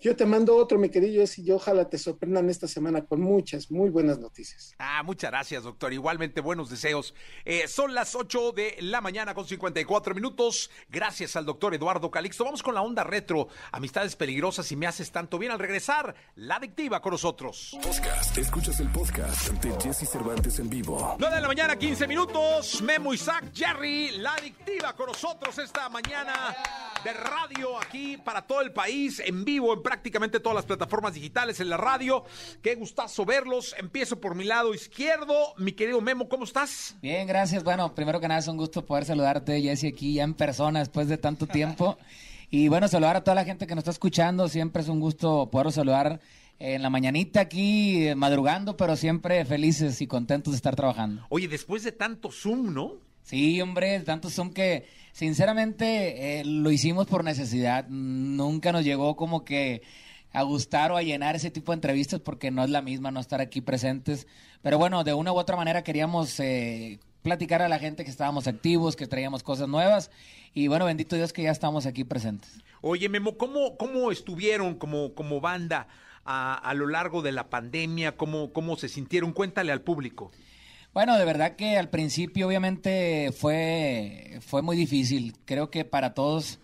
Yo te mando otro, mi querido Jesse, y ojalá te sorprendan esta semana con muchas, muy buenas noticias. Ah, muchas gracias, doctor. Igualmente, buenos deseos. Eh, son las 8 de la mañana con 54 minutos. Gracias al doctor Eduardo Calixto. Vamos con la onda retro. Amistades peligrosas y me haces tanto bien al regresar. La adictiva con nosotros. Podcast. Escuchas el podcast de Jesse Cervantes en vivo. 9 de la mañana, 15 minutos. Memo Isaac, Jerry, la adictiva con nosotros esta mañana de radio aquí para todo el país, en vivo, en prácticamente todas las plataformas digitales, en la radio. Qué gustazo verlos. Empiezo por mi lado izquierdo. Mi querido Memo, ¿cómo estás? Bien, gracias. Bueno, primero que nada es un gusto poder saludarte, Jesse, aquí ya en persona después de tanto tiempo. Y bueno, saludar a toda la gente que nos está escuchando. Siempre es un gusto poder saludar en la mañanita aquí, eh, madrugando, pero siempre felices y contentos de estar trabajando. Oye, después de tanto Zoom, ¿no? Sí, hombre, tanto Zoom que sinceramente eh, lo hicimos por necesidad. Nunca nos llegó como que a gustar o a llenar ese tipo de entrevistas porque no es la misma no estar aquí presentes. Pero bueno, de una u otra manera queríamos eh, platicar a la gente que estábamos activos, que traíamos cosas nuevas y bueno, bendito Dios que ya estamos aquí presentes. Oye, Memo, ¿cómo, cómo estuvieron como, como banda a, a lo largo de la pandemia? ¿Cómo, ¿Cómo se sintieron? Cuéntale al público. Bueno, de verdad que al principio obviamente fue, fue muy difícil. Creo que para todos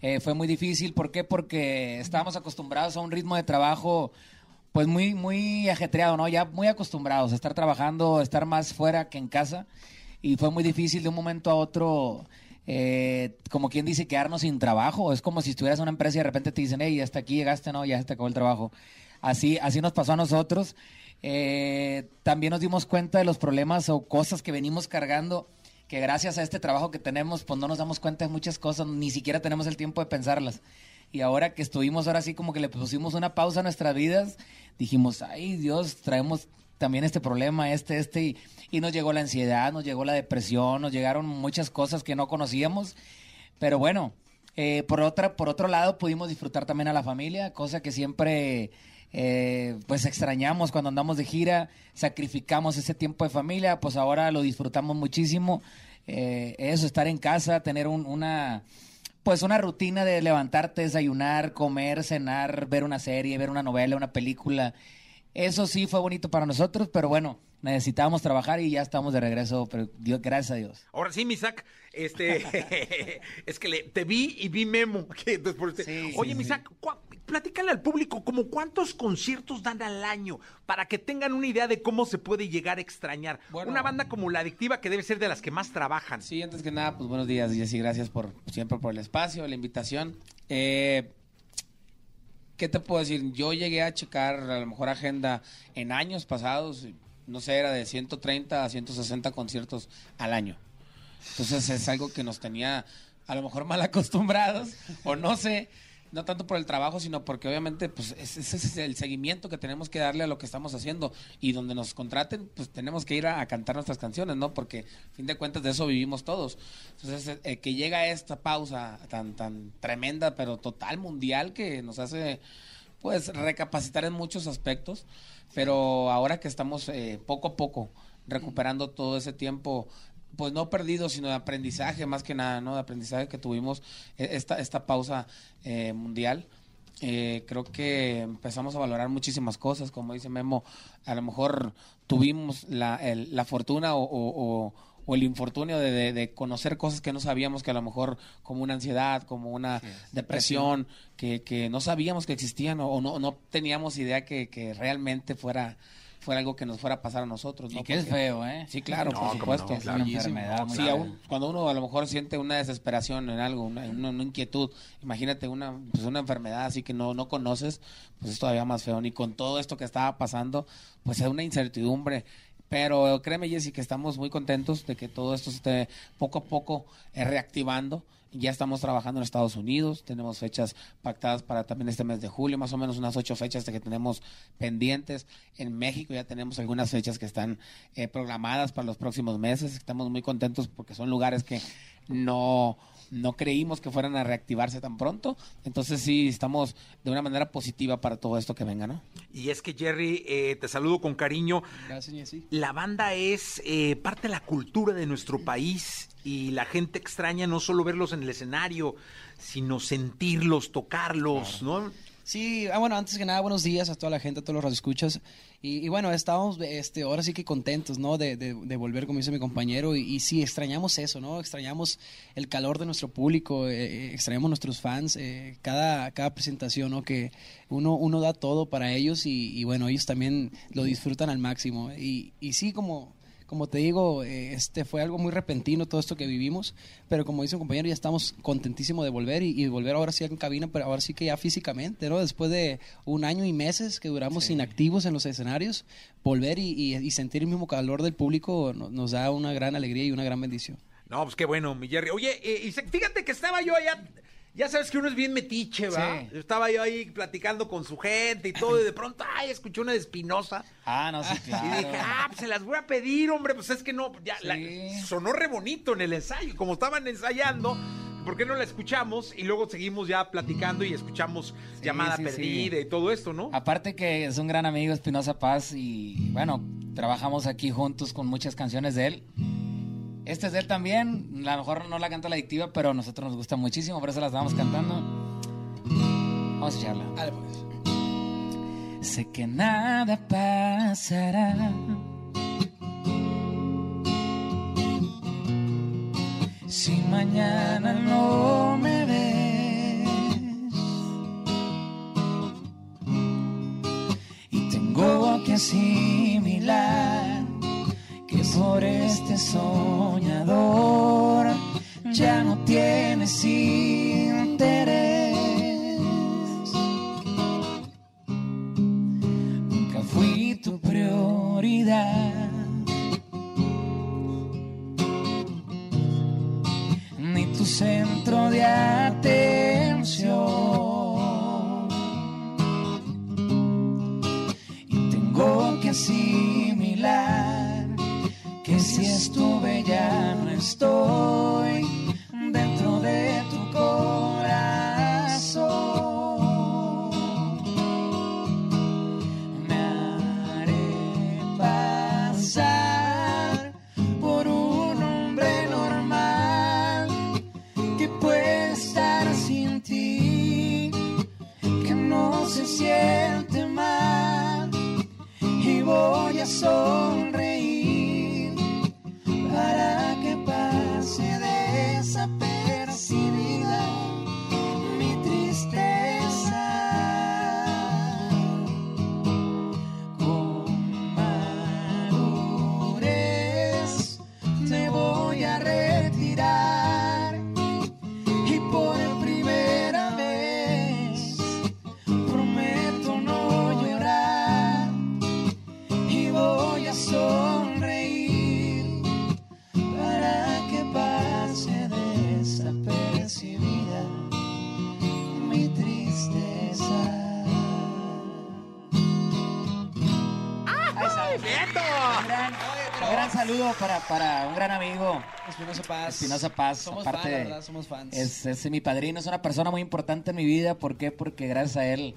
eh, fue muy difícil. ¿Por qué? Porque estábamos acostumbrados a un ritmo de trabajo pues muy, muy ajetreado, ¿no? Ya muy acostumbrados a estar trabajando, a estar más fuera que en casa. Y fue muy difícil de un momento a otro, eh, como quien dice, quedarnos sin trabajo. Es como si estuvieras en una empresa y de repente te dicen, hey, hasta aquí llegaste, ¿no? Ya se te acabó el trabajo. Así, así nos pasó a nosotros. Eh, también nos dimos cuenta de los problemas o cosas que venimos cargando, que gracias a este trabajo que tenemos, pues no nos damos cuenta de muchas cosas, ni siquiera tenemos el tiempo de pensarlas. Y ahora que estuvimos ahora sí como que le pusimos una pausa a nuestras vidas, dijimos, ay Dios, traemos también este problema, este, este, y, y nos llegó la ansiedad, nos llegó la depresión, nos llegaron muchas cosas que no conocíamos, pero bueno, eh, por, otra, por otro lado pudimos disfrutar también a la familia, cosa que siempre eh, pues extrañamos cuando andamos de gira, sacrificamos ese tiempo de familia, pues ahora lo disfrutamos muchísimo. Eh, eso, estar en casa, tener un, una pues una rutina de levantarte, desayunar, comer, cenar, ver una serie, ver una novela, una película. Eso sí fue bonito para nosotros, pero bueno, necesitábamos trabajar y ya estamos de regreso, pero Dios, gracias a Dios. Ahora sí, Misak, este, es que le, te vi y vi Memo. que entonces por usted- Sí, Oye, sí, Misak, platícale al público, como cuántos conciertos dan al año, para que tengan una idea de cómo se puede llegar a extrañar. Bueno. una banda como La Adictiva, que debe ser de las que más trabajan. Sí, antes que nada, pues buenos días, Jessy. Gracias por siempre por el espacio, la invitación. Eh, ¿Qué te puedo decir? Yo llegué a checar a lo mejor agenda en años pasados, no sé, era de 130 a 160 conciertos al año. Entonces es algo que nos tenía a lo mejor mal acostumbrados, o no sé, no tanto por el trabajo, sino porque obviamente pues ese es el seguimiento que tenemos que darle a lo que estamos haciendo y donde nos contraten, pues tenemos que ir a, a cantar nuestras canciones, ¿no? Porque a fin de cuentas de eso vivimos todos. Entonces, eh, que llega esta pausa tan tan tremenda, pero total mundial que nos hace pues recapacitar en muchos aspectos, pero ahora que estamos eh, poco a poco recuperando todo ese tiempo pues no perdido, sino de aprendizaje, más que nada, ¿no? De aprendizaje que tuvimos eh, esta, esta pausa eh, mundial. Eh, creo que empezamos a valorar muchísimas cosas, como dice Memo, a lo mejor tuvimos la, el- la fortuna o, o- o- o el infortunio de, de- de conocer cosas que no sabíamos, que a lo mejor como una ansiedad, como una depresión, que, que no sabíamos que existían o, o no, no teníamos idea que, que realmente fuera, fuera algo que nos fuera a pasar a nosotros. ¿no? Y que es feo, ¿eh? Sí, claro, No, por supuesto. no, Es una enfermedad Sí, aún cuando uno a lo mejor siente una desesperación en algo, una, una- una inquietud, imagínate una, pues una enfermedad así que no, no conoces, pues es todavía más feo. Ni con todo esto que estaba pasando, pues es una incertidumbre Pero créeme, Jessy, que estamos muy contentos de que todo esto se esté poco a poco eh, reactivando. Ya estamos trabajando en Estados Unidos, tenemos fechas pactadas para también este mes de julio, más o menos unas ocho fechas que tenemos pendientes. En México ya tenemos algunas fechas que están eh, programadas para los próximos meses. Estamos muy contentos porque son lugares que no, no creímos que fueran a reactivarse tan pronto. Entonces sí, estamos de una manera positiva para todo esto que venga, ¿no? Y es que Jerry, eh, te saludo con cariño. Gracias, Jessy. La banda es eh, parte de la cultura de nuestro país y la gente extraña no solo verlos en el escenario, sino sentirlos, tocarlos, ¿no? Sí, ah, bueno, antes que nada, buenos días a toda la gente, a todos los radioescuchas. Y, y bueno, estábamos este, ahora sí que contentos, ¿no? De, de- de volver, como dice mi compañero. Y, y sí, extrañamos eso, ¿no? Extrañamos el calor de nuestro público, eh, eh, extrañamos nuestros fans, eh, cada, cada presentación, ¿no? Que uno, uno da todo para ellos y, y bueno, ellos también lo disfrutan al máximo. Y, y sí, como, como te digo, eh, este fue algo muy repentino todo esto que vivimos, pero como dice un compañero, ya estamos contentísimos de volver y, y volver ahora sí en cabina, pero ahora sí que ya físicamente, ¿no? Después de un año y meses que duramos inactivos en los escenarios, volver y, y- y sentir el mismo calor del público no- nos da una gran alegría y una gran bendición. No, pues qué bueno, mi Jerry. Oye, eh, y fíjate que estaba yo allá. Ya sabes que uno es bien metiche, ¿va? Sí. Estaba yo ahí platicando con su gente y todo, y de pronto, ay, escuché una de Espinosa. Ah, no, sí, claro. Y dije, ah, pues se las voy a pedir, hombre, pues es que no, ya, la- sonó re bonito en el ensayo, como estaban ensayando, ¿por qué no la escuchamos? Y luego seguimos ya platicando y escuchamos llamada sí, sí. perdida y todo esto, ¿no? Aparte que es un gran amigo Espinosa Paz y bueno, trabajamos aquí juntos con muchas canciones de él. Este es de él también, a lo mejor no la canta la adictiva, pero a nosotros nos gusta muchísimo, por eso la estamos cantando. Vamos a echarla. Dale, pues. Sé que nada pasará. Si mañana no me ves y tengo que asimilar por este soñador ya no tienes interés. Nunca fui tu prioridad. Ni tu centro de atención. Espinosa Paz. Espinosa Paz, Somos aparte, la verdad, somos fans. Es, es mi padrino, es una persona muy importante en mi vida. ¿Por qué? Porque gracias a él,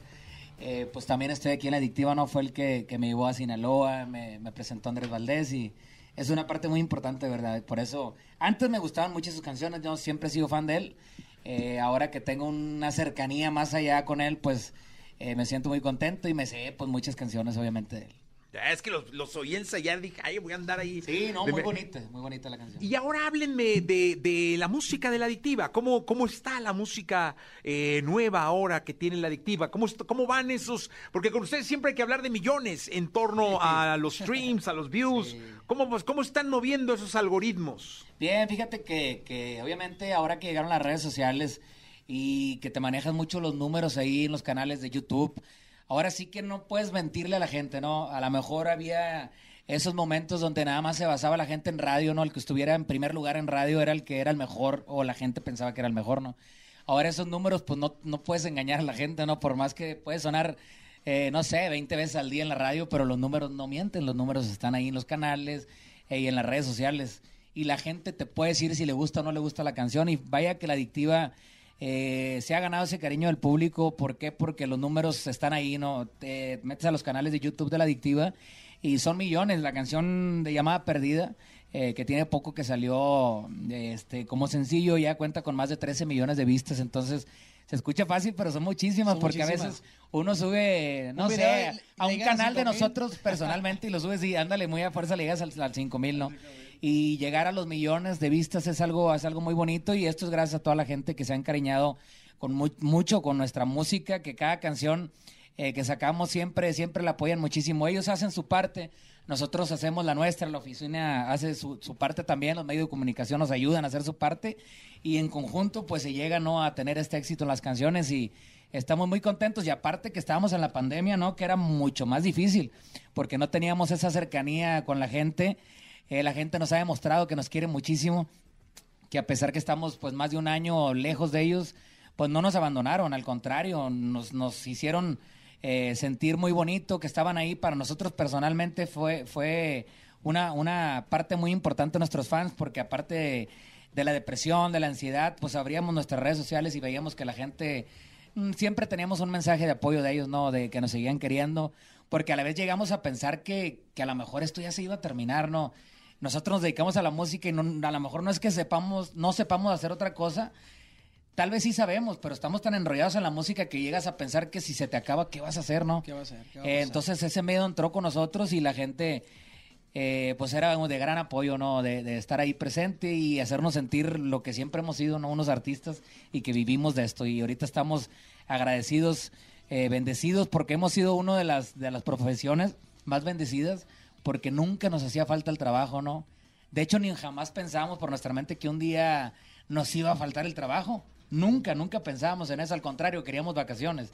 eh, pues también estoy aquí en la Adictiva, ¿no? Fue el que, que me llevó a Sinaloa, me, me presentó Andrés Valdés y es una parte muy importante, ¿verdad? Por eso, antes me gustaban mucho sus canciones, yo siempre he sido fan de él. Eh, ahora que tengo una cercanía más allá con él, pues eh, me siento muy contento y me sé pues muchas canciones, obviamente, de él. Ya, Es que los, los oí ensayar, dije, ay, voy a andar ahí. Sí, no, De- muy bonita, muy bonita la canción. Y ahora háblenme de, de la música de la adictiva. ¿Cómo, cómo está la música eh, nueva ahora que tiene la adictiva? ¿Cómo, ¿Cómo van esos? Porque con ustedes siempre hay que hablar de millones en torno a los streams, a los views. ¿Cómo, pues, ¿Cómo están moviendo esos algoritmos? Bien, fíjate que, que obviamente ahora que llegaron las redes sociales y que te manejan mucho los números ahí en los canales de YouTube, ahora sí que no puedes mentirle a la gente, ¿no? A lo mejor había esos momentos donde nada más se basaba la gente en radio, ¿no? El que estuviera en primer lugar en radio era el que era el mejor o la gente pensaba que era el mejor, ¿no? Ahora esos números, pues no, no puedes engañar a la gente, ¿no? Por más que puede sonar, eh, no sé, 20 veces al día en la radio, pero los números no mienten, los números están ahí en los canales eh, y en las redes sociales. Y la gente te puede decir si le gusta o no le gusta la canción. Y vaya que la adictiva eh, se ha ganado ese cariño del público. ¿Por qué? Porque los números están ahí, ¿no? Te metes a los canales de YouTube de la adictiva y son millones. La canción de llamada perdida eh, que tiene poco que salió este, como sencillo, ya cuenta con más de 13 millones de vistas, entonces se escucha fácil, pero son muchísimas, porque a veces uno sube, no sé, a un canal de nosotros personalmente y lo subes y ándale, muy a fuerza le llegas al, al 5 mil, ¿no? Y llegar a los millones de vistas es algo, es algo muy bonito y esto es gracias a toda la gente que se ha encariñado con mucho con nuestra música, que cada canción eh, que sacamos siempre, siempre la apoyan muchísimo. Ellos hacen su parte, nosotros hacemos la nuestra, la oficina hace su, parte también, los medios de comunicación nos ayudan a hacer su parte y en conjunto pues se llega ¿no? a tener este éxito en las canciones y estamos muy contentos y aparte que estábamos en la pandemia, ¿no? Que era mucho más difícil porque no teníamos esa cercanía con la gente. Eh, la gente nos ha demostrado que nos quiere muchísimo, que a pesar que estamos pues más de un año lejos de ellos, pues no nos abandonaron, al contrario, nos, nos hicieron eh, sentir muy bonito que estaban ahí. Para nosotros personalmente fue, fue una, una parte muy importante de nuestros fans, porque aparte de, la depresión, de la ansiedad, pues abríamos nuestras redes sociales y veíamos que la gente mm, siempre teníamos un mensaje de apoyo de ellos, ¿no? De que nos seguían queriendo, porque a la vez llegamos a pensar que, que a lo mejor esto ya se iba a terminar, ¿no? Nosotros nos dedicamos a la música y no, a lo mejor no es que sepamos, no sepamos hacer otra cosa, Tal vez sí sabemos, pero estamos tan enrollados en la música que llegas a pensar que si se te acaba, ¿qué vas a hacer, no? ¿Qué va a hacer? Eh, entonces ese miedo entró con nosotros y la gente, eh, pues era de gran apoyo, ¿no? De, estar ahí presente y hacernos sentir lo que siempre hemos sido, ¿no? Unos artistas y que vivimos de esto. Y ahorita estamos agradecidos, eh, bendecidos, porque hemos sido una de las, de las profesiones más bendecidas, porque nunca nos hacía falta el trabajo, ¿no? De hecho, ni jamás pensábamos por nuestra mente que un día nos iba a faltar el trabajo. Nunca, nunca pensábamos en eso, al contrario, queríamos vacaciones.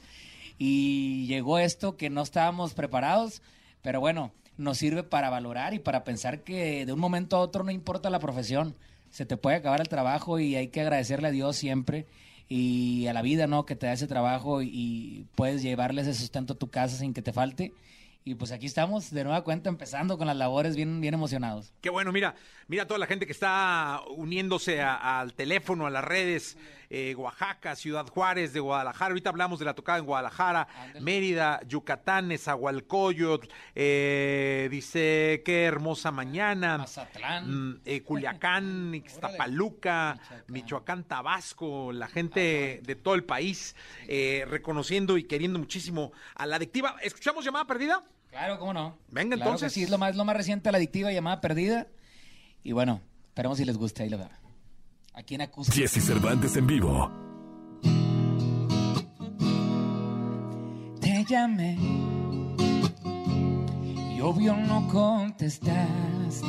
Y llegó esto que no estábamos preparados, pero bueno, nos sirve para valorar y para pensar que de un momento a otro no importa la profesión, se te puede acabar el trabajo y hay que agradecerle a Dios siempre y a la vida, ¿no? Que te da ese trabajo y puedes llevarle ese sustento a tu casa sin que te falte. Y pues aquí estamos de nueva cuenta empezando con las labores bien, bien emocionados. Qué bueno, mira, mira toda la gente que está uniéndose al teléfono, a las redes, eh, Oaxaca, Ciudad Juárez, de Guadalajara, ahorita hablamos de la tocada en Guadalajara, Mérida, Yucatán, Nezahualcóyotl, eh, dice qué hermosa mañana, Mazatlán, mm, eh, Culiacán, Ixtapaluca, Michoacán. Tabasco, la gente de todo el país reconociendo y queriendo muchísimo a la adictiva. ¿Escuchamos llamada perdida? Claro, cómo no. Venga, entonces. Sí, es lo más, lo más reciente, la adictiva llamada perdida. Y bueno, esperemos si les gusta. Ahí lo veo. Aquí en Acústica. Jesse Cervantes en vivo. Te llamé y obvio no contestaste.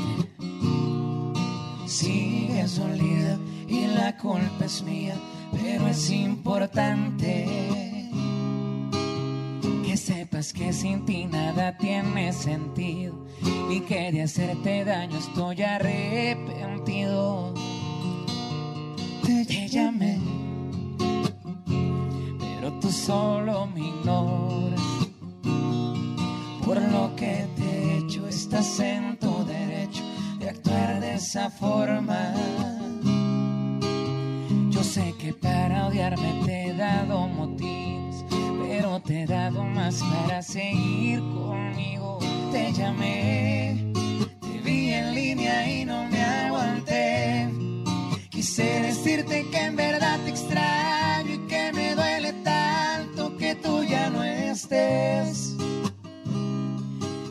Sigues dolida y la culpa es mía, pero es importante sepas que sin ti nada tiene sentido y que de hacerte daño estoy arrepentido. Te llamé, pero tú solo me ignoras. Por lo que te he hecho, estás en tu derecho de actuar de esa forma. Yo sé que para odiarme te he dado motivo te he dado más para seguir conmigo. Te llamé, te vi en línea y no me aguanté. Quise decirte que en verdad te extraño y que me duele tanto que tú ya no estés.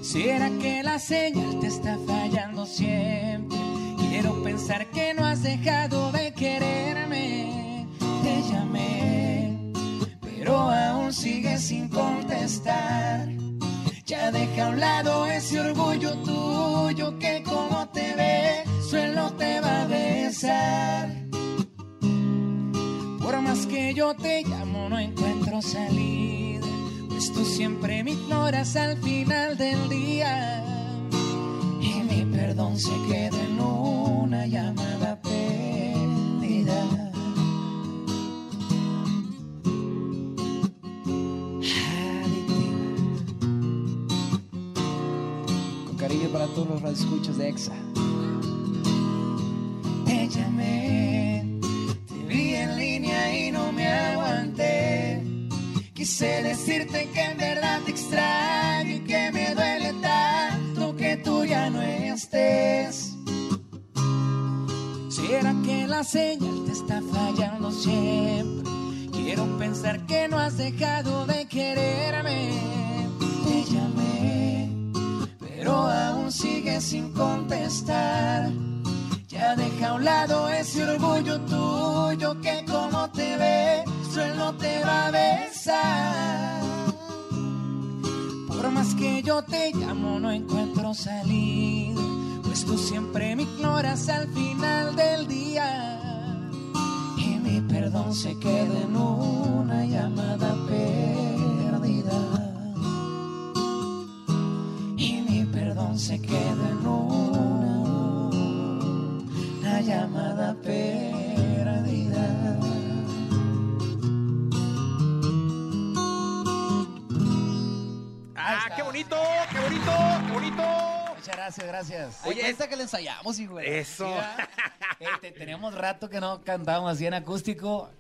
Si era que la señal te está fallando siempre, quiero pensar que no has dejado de quererme. Te llamé pero aún sigue sin contestar. Ya deja a un lado ese orgullo tuyo que como te ve, suelo te va a besar. Por más que yo te llamo, no encuentro salida, pues tú siempre me ignoras al final del día. y mi perdón se queda en una llamada todos los radioescuchas de EXA. Te te vi en línea y no me aguanté. Quise decirte que en verdad te extraño y que me duele tanto que tú ya no estés. ¿Será que la señal te está fallando siempre? Quiero pensar que no has dejado de quererme. Pero aún sigues sin contestar. Ya deja a un lado ese orgullo tuyo que como te ve, él no te va a besar. Por más que yo te llamo, no encuentro salida, pues tú siempre me ignoras al final del día. Y mi perdón se queda en una llamada perdida. Se queda en una, una llamada perdida. ¡Ah, qué bonito! ¡Qué bonito! ¡Qué bonito! Muchas gracias, gracias. Oye, esta que le ensayamos, hijo. Eso. Este, tenemos rato que no cantábamos así en acústico.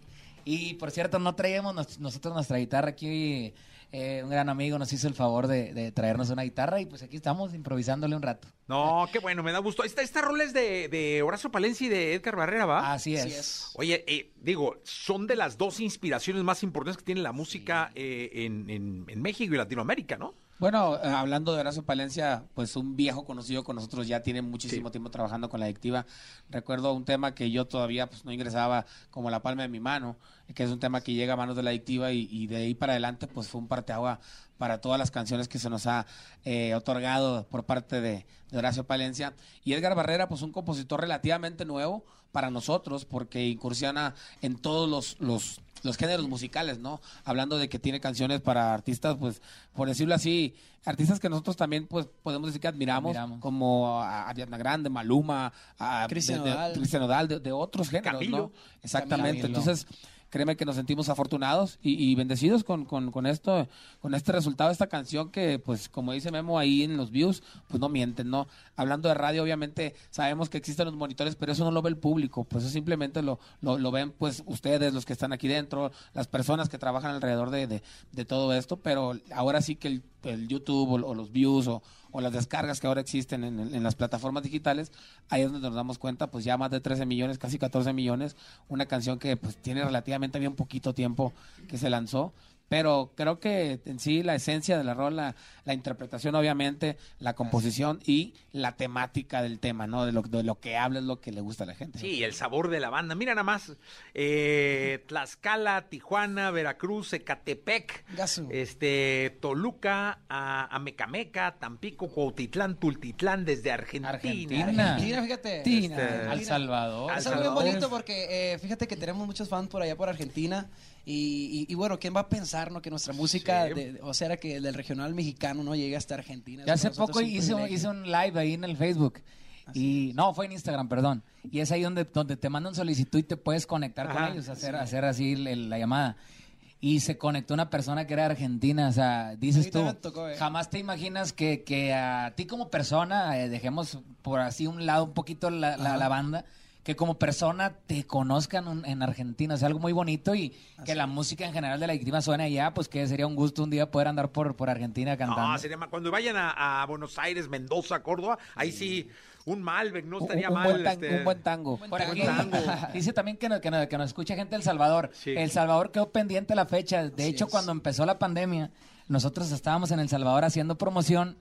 Y por cierto, no traíamos nos- nosotros nuestra guitarra aquí. Eh, un gran amigo nos hizo el favor de, de traernos una guitarra y pues aquí estamos improvisándole un rato. No, qué bueno, me da gusto. Esta, esta rola es de, de Horacio Palencia y de Edgar Barrera, ¿va? Así es. Así es. Oye, eh, digo, son de las dos inspiraciones más importantes que tiene la música eh, en, en- en México y Latinoamérica, ¿no? Bueno, eh, hablando de Horacio Palencia, pues un viejo conocido con nosotros ya tiene muchísimo Sí. tiempo trabajando con la adictiva. Recuerdo un tema que yo todavía pues no ingresaba como la palma de mi mano, que es un tema que llega a manos de la adictiva y, y de ahí para adelante pues fue un parteagua para todas las canciones que se nos ha eh, otorgado por parte de, de Horacio Palencia. Y Edgar Barrera, pues un compositor relativamente nuevo para nosotros porque incursiona en todos los, los los géneros musicales, ¿no? Hablando de que tiene canciones para artistas, pues, por decirlo así, artistas que nosotros también, pues, podemos decir que admiramos, Admiramos. como a Ariana Grande, Maluma, a Cristian de- de- otros géneros, Camilo. ¿no? Exactamente. Camilo. Entonces, créeme que nos sentimos afortunados y, y bendecidos con, con, esto, con este resultado esta canción que, pues, como dice Memo ahí en los views, pues no mienten, ¿no? Hablando de radio, obviamente, sabemos que existen los monitores, pero eso no lo ve el público, pues eso simplemente lo, lo, lo ven, pues, ustedes, los que están aquí dentro, las personas que trabajan alrededor de, de, todo esto, pero ahora sí que el, el YouTube o los views o, o las descargas que ahora existen en, las plataformas digitales, ahí es donde nos damos cuenta, pues ya más de 13 millones, casi 14 millones, una canción que pues tiene relativamente bien poquito tiempo que se lanzó, pero creo que en sí la esencia de la rola, la interpretación obviamente, la composición y la temática del tema, ¿no? De lo, de lo que habla es lo que le gusta a la gente. Sí, el sabor de la banda. Mira nada más, eh, Tlaxcala, Tijuana, Veracruz, Ecatepec, este, Toluca, a, Amecameca, Tampico, Cuautitlán, Tultitlán, desde Argentina. Argentina. Argentina, fíjate. Argentina, Este, Al Salvador. Al Es algo bien Salvador. bonito porque eh, fíjate que tenemos muchos fans por allá por Argentina y, y- y bueno, ¿quién va a pensar no que nuestra música, Sí. de- o sea, que del regional mexicano no llegue hasta Argentina? Ya hace poco hice, un- hice un live ahí en el Facebook. Y no, fue en Instagram, perdón. Y es ahí donde, donde te mandan solicitud y te puedes conectar Ajá, con ellos, hacer, hacer así el- la llamada. Y se conectó una persona que era argentina, o sea, dices tú, tocó, eh. jamás te imaginas que, que a ti como persona, eh, dejemos por así un lado un poquito la, la- la banda, que como persona te conozcan un- en Argentina, o sea, algo muy bonito y que la música en general de la víctima suene allá, pues que sería un gusto un día poder andar por, por Argentina cantando. No, sería cuando vayan a, a Buenos Aires, Mendoza, Córdoba, ahí sí, un Malbec, no estaría un, un mal. buen tan- este, un buen tango. Por Buen aquí tango. dice también que, no- que, no- que nos escucha gente del Salvador. Sí. El Salvador quedó pendiente la fecha. De Así hecho, es. cuando empezó la pandemia, nosotros estábamos en El Salvador haciendo promoción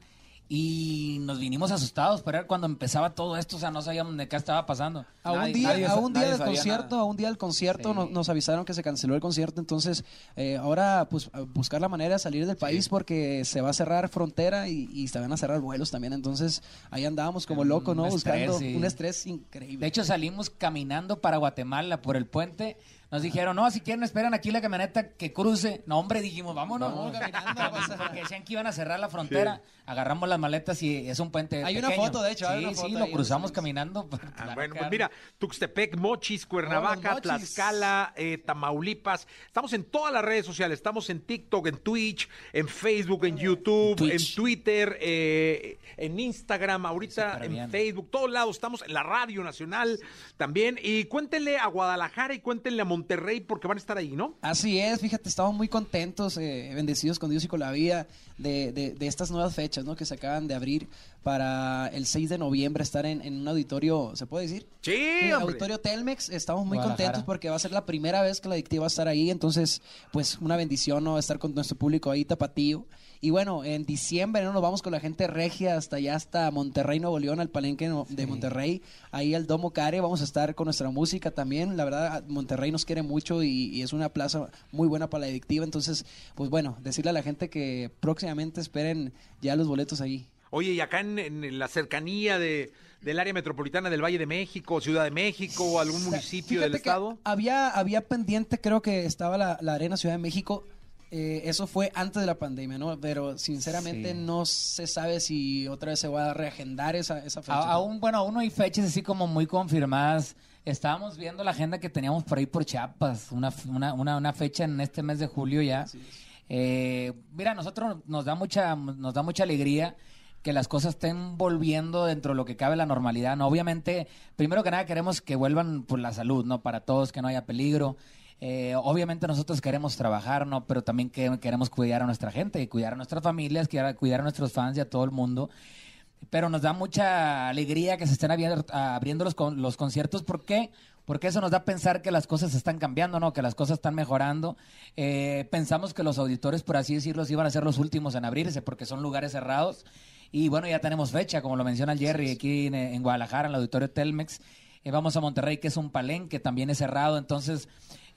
y nos vinimos asustados, pero era cuando empezaba todo esto, o sea, no sabíamos de qué estaba pasando. A un Nadie- día, nadie a un día del concierto, nada. a un día del concierto Sí. nos, nos avisaron que se canceló el concierto, entonces eh, ahora pues buscar la manera de salir del país porque se va a cerrar frontera y, y se van a cerrar vuelos también, entonces ahí andábamos como locos, ¿no? estrés, Buscando sí. un estrés increíble. De hecho, salimos caminando para Guatemala por el puente. Nos dijeron, no, si quieren esperan aquí la camioneta que cruce. No, hombre, dijimos, vámonos. Vamos caminando, Porque decían que iban a cerrar la frontera. Agarramos las maletas y es un puente Hay una foto, de hecho, hay Sí, una foto sí, lo cruzamos caminando. Ah, bueno, pues mira, Tuxtepec, Mochis, Cuernavaca, Mochis. Tlaxcala, eh, Tamaulipas. Estamos en todas las redes sociales. Estamos en TikTok, en Twitch, en Facebook, en YouTube, Twitch. en Twitter, eh, en Instagram, ahorita en bien. Facebook, todos lados. Estamos en la Radio Nacional también. Y cuéntenle a Guadalajara y cuéntenle a Monterrey porque van a estar ahí, ¿no? Así es, fíjate, estamos muy contentos, eh, bendecidos con Dios y con la vida de, de- de estas nuevas fechas ¿no? que se acaban de abrir para el 6 de noviembre estar en, en un auditorio, ¿se puede decir? Sí. Auditorio Telmex, estamos muy contentos porque va a ser la primera vez que la adictiva va a estar ahí, entonces pues una bendición ¿no? estar con nuestro público ahí tapatío. Y bueno, en diciembre ¿no? nos vamos con la gente regia hasta allá, hasta Monterrey, Nuevo León, al palenque de Monterrey, ahí al Domo Care, vamos a estar con nuestra música también, la verdad Monterrey nos quiere mucho y, y es una plaza muy buena para la adictiva, entonces pues bueno, decirle a la gente que próximamente esperen ya los boletos ahí. Oye, y acá en, en la cercanía de, del área metropolitana del Valle de México, Ciudad de México, algún municipio del Fíjate estado. Había, había pendiente, creo que estaba la, la Arena Ciudad de México. Eh, eso fue antes de la pandemia, ¿no? Pero sinceramente Sí. no se sabe si otra vez se va a reagendar esa, esa fecha. A- aún, bueno, aún no hay fechas así como muy confirmadas. Estábamos viendo la agenda que teníamos por ahí por Chiapas, una, una, una, una fecha en este mes de julio ya. Eh, mira, a nosotros nos da mucha, nos da mucha alegría que las cosas estén volviendo dentro de lo que cabe la normalidad. ¿no? Obviamente, primero que nada queremos que vuelvan por la salud, ¿no? Para todos, que no haya peligro. Eh, obviamente nosotros queremos trabajar, ¿no? Pero también que- queremos cuidar a nuestra gente, y cuidar a nuestras familias, cuidar, cuidar a nuestros fans y a todo el mundo pero nos da mucha alegría que se estén abriendo los, con- los conciertos. ¿Por qué? Porque eso nos da a pensar que las cosas están cambiando, ¿no? Que las cosas están mejorando. Eh, pensamos que los auditores, por así decirlo, iban a ser los últimos en abrirse porque son lugares cerrados. Y bueno, ya tenemos fecha, como lo menciona el Jerry, aquí en, en Guadalajara, en el auditorio Telmex. Eh, vamos a Monterrey, que es un palenque, también es cerrado. Entonces,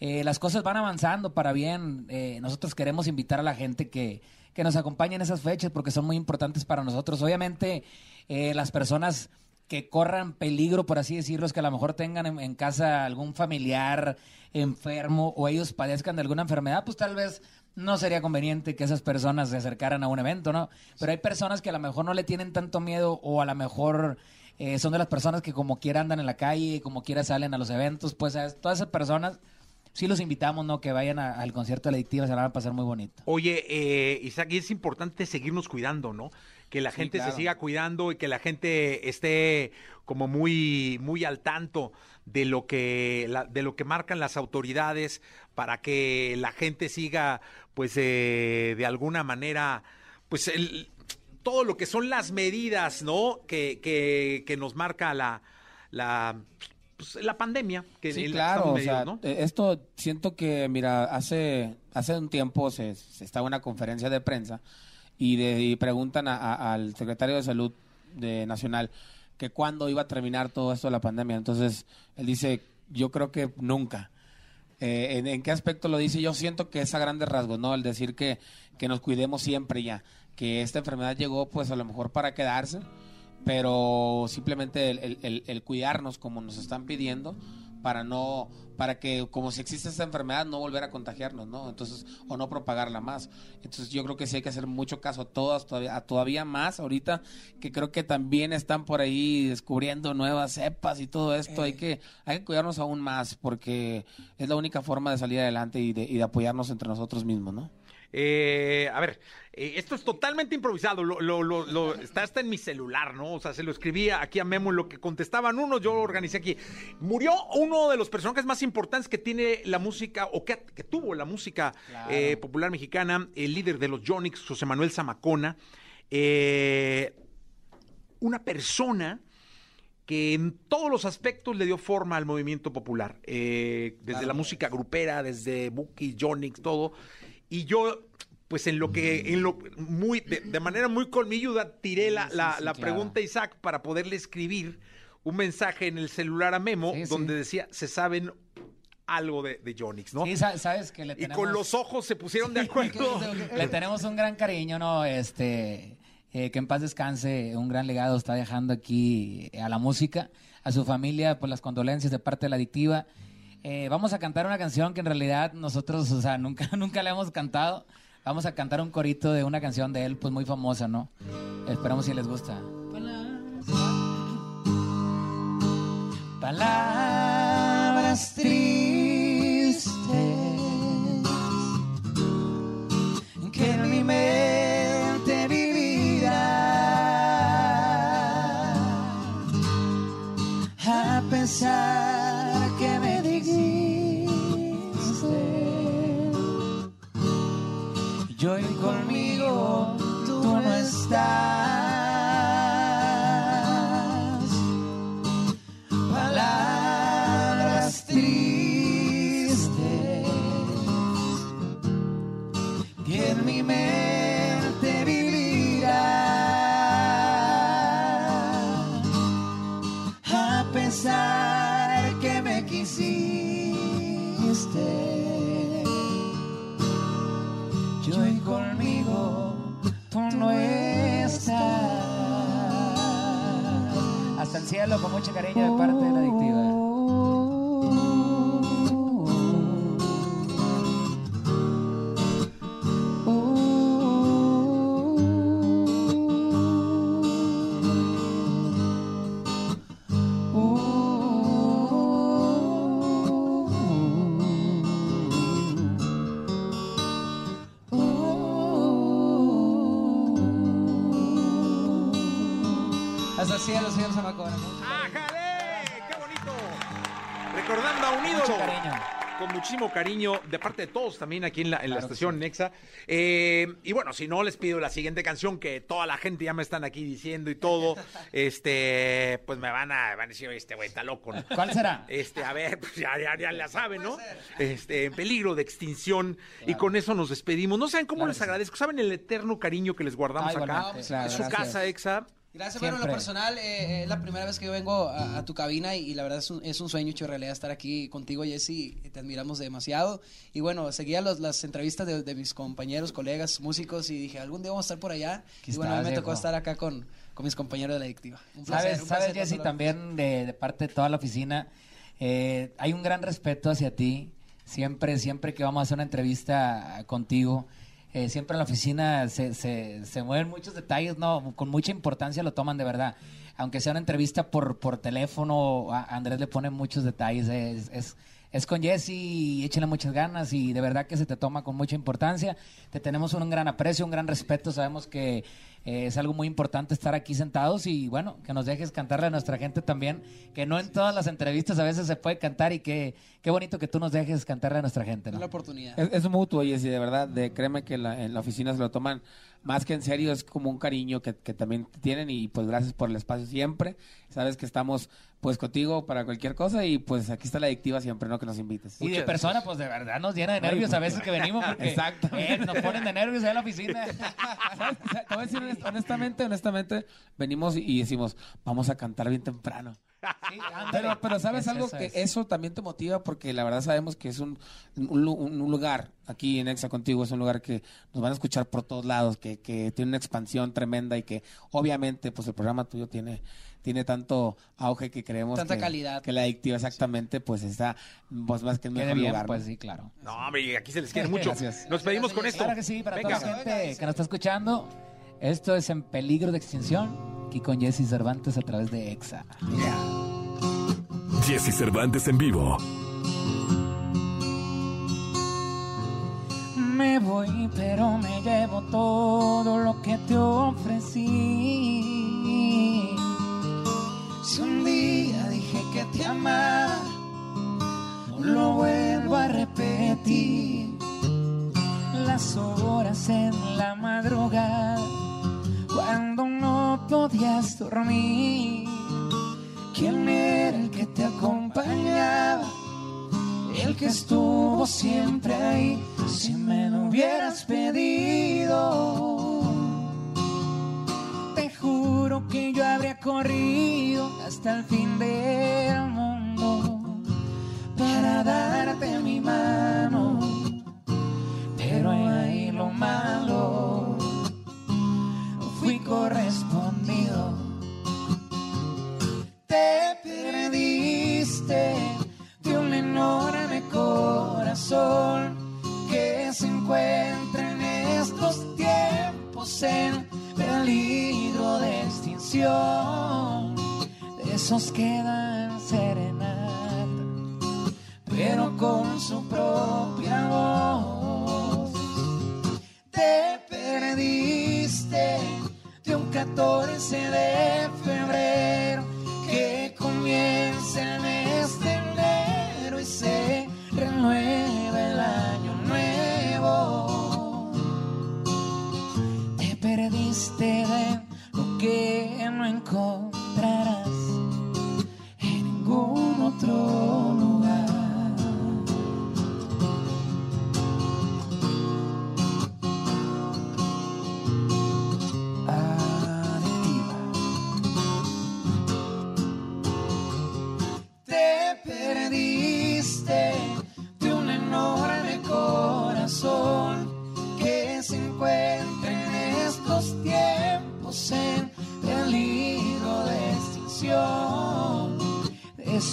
eh, las cosas van avanzando para bien. Eh, nosotros queremos invitar a la gente que, que nos acompañe en esas fechas porque son muy importantes para nosotros. Obviamente, eh, las personas que corran peligro, por así decirlo, es que a lo mejor tengan en, casa algún familiar enfermo o ellos padezcan de alguna enfermedad, pues tal vez no sería conveniente que esas personas se acercaran a un evento, ¿no? Pero hay personas que a lo mejor no le tienen tanto miedo o a lo mejor eh, son de las personas que como quiera andan en la calle, como quiera salen a los eventos, pues todas esas personas sí los invitamos, ¿no? Que vayan a- al concierto de la adictiva, se la van a pasar muy bonito. Oye, eh, Isaac, y es importante seguirnos cuidando, ¿no? Que la Sí, gente claro. se siga cuidando y que la gente esté como muy, muy al tanto de lo que la- de lo que marcan las autoridades para que la gente siga, pues, eh, de alguna manera, pues, el- todo lo que son las medidas, ¿no? Que, que, que nos marca la, la, pues, la pandemia. Que Sí, claro. estamos o sea, medidos, ¿no? eh, Esto siento que, mira, hace, hace un tiempo se, se estaba en una conferencia de prensa y, de- y preguntan a- a- al secretario de Salud de Nacional que cuándo iba a terminar todo esto de la pandemia. Entonces, él dice, yo creo que nunca. Eh, ¿en, en qué aspecto lo dice? Yo siento que es a grandes rasgos, ¿no? El decir que, que nos cuidemos siempre ya, que esta enfermedad llegó pues a lo mejor para quedarse, pero simplemente el, el- el- el cuidarnos como nos están pidiendo para no para que como si existe esta enfermedad no volver a contagiarnos no entonces o no propagarla más. Entonces yo creo que sí hay que hacer mucho caso a todas todavía a todavía más ahorita que creo que también están por ahí descubriendo nuevas cepas y todo esto. Hay que hay que cuidarnos aún más porque es la única forma de salir adelante y de, y de apoyarnos entre nosotros mismos no Eh, a ver, eh, esto es totalmente improvisado. Lo, lo- lo- lo- está hasta en mi celular, ¿no? O sea, se lo escribía aquí a Memo lo que contestaban unos, yo lo organicé aquí. Murió uno de los personajes más importantes que tiene la música, o que, que tuvo la música eh, popular mexicana, el líder de los Jonix, José Manuel Zamacona. Eh, una persona que en todos los aspectos le dio forma al movimiento popular, eh, desde la música grupera, desde Buki, Jonix, todo. Y yo, pues en lo que, en lo muy, de, de manera muy colmilluda, tiré la, la- sí, la claro. pregunta a Isaac para poderle escribir un mensaje en el celular a Memo, Sí, donde decía, se saben algo de, de Jonix, ¿no? Sí, sa- sabes que le y con los ojos se pusieron de acuerdo. Le tenemos un gran cariño, ¿no? Este, eh, que en paz descanse, un gran legado está dejando aquí a la música, a su familia, pues las condolencias de parte de la adictiva. Eh, vamos a cantar una canción que en realidad nosotros, o sea, nunca, nunca le hemos cantado. Vamos a cantar un corito de una canción de él, pues muy famosa, ¿no? Esperamos si les gusta. Palabras tristes que en mi mente vivirá a pensar cielo con mucho cariño de parte de la adictiva muchísimo cariño de parte de todos también aquí en la, en la Claro estación sí. Nexa. Eh, y bueno, si no, les pido la siguiente canción que toda la gente ya me están aquí diciendo y todo. este, pues me van a, van a decir, este güey está loco. ¿no? ¿Cuál será? Este, a ver, pues ya, ya, ya la saben, ¿no? Este, en peligro de extinción. Y con eso nos despedimos. No saben cómo Claro les agradezco. ¿Saben el eterno cariño que les guardamos acá? Claro, es su gracias. casa, Exa. Gracias, bueno, en lo personal, eh, es la primera vez que yo vengo a, a tu cabina y, y la verdad es un, es un sueño hecho realidad estar aquí contigo, Jesse. Te admiramos demasiado. Y bueno, seguía los- las entrevistas de, de mis compañeros, colegas, músicos y dije, algún día vamos a estar por allá. Aquí y bueno, a mí me tocó estar acá con, con mis compañeros de la adictiva. Un placer, ¿Sabes, un sabes Jesse, también de, de parte de toda la oficina, eh, hay un gran respeto hacia ti. Siempre, siempre que vamos a hacer una entrevista contigo, eh, siempre en la oficina se, se, se mueven muchos detalles, ¿no? Con mucha importancia lo toman de verdad. Aunque sea una entrevista por, por teléfono, a Andrés le pone muchos detalles. Es, es, es con Jesse y échale muchas ganas y de verdad que se te toma con mucha importancia. Te tenemos un gran aprecio, un gran respeto. Sabemos que eh, es algo muy importante estar aquí sentados y bueno, que nos dejes cantarle a nuestra gente también, que no en todas las entrevistas a veces se puede cantar y que qué bonito que tú nos dejes cantarle a nuestra gente. Es ¿no? la oportunidad. Es, es mutuo, y de verdad, de, créeme que la- en la oficina se lo toman más que en serio, es como un cariño que, que también tienen y pues gracias por el espacio siempre. Sabes que estamos pues contigo para cualquier cosa y pues aquí está la adictiva siempre, ¿no? Que nos invites. Y de persona, pues de verdad nos llena de nervios a veces que venimos porque Exacto. eh, nos ponen de nervios ahí en la oficina. ¿Sabes? O sea, Te voy a decir honest- honestamente, honestamente, venimos y- decimos, vamos a cantar bien temprano. Sí. Pero, pero sabes Es- algo eso que es. eso también te motiva porque la verdad sabemos que es un, un lugar aquí en Exa contigo, es un lugar que nos van a escuchar por todos lados, que, que tiene una expansión tremenda y que obviamente pues el programa tuyo tiene tiene tanto auge que creemos Tanta que, calidad. que la adictiva exactamente pues está pues más que Quede mejor bien, lugar. pues sí, claro. No, hombre, aquí se les quiere mucho. Gracias. Nos pedimos con esto. Claro que sí, para Venga. toda la gente que nos está escuchando. Esto es En Peligro de Extinción, aquí con Jesse Cervantes a través de EXA. Jesse Cervantes en vivo. Me voy, pero me llevo todo lo que te ofrecí. Si un día dije que te amaba, lo vuelvo a repetir. Las horas en la madrugada, cuando no podías dormir. ¿Quién era el que te acompañaba? El que estuvo siempre ahí, si me lo hubieras pedido. Que yo habría corrido hasta el fin del mundo para darte mi mano. Pero ahí lo malo, fui correspondido. De esos que dan serenata, pero con su propia voz. Te perdiste de un 14 de febrero ningún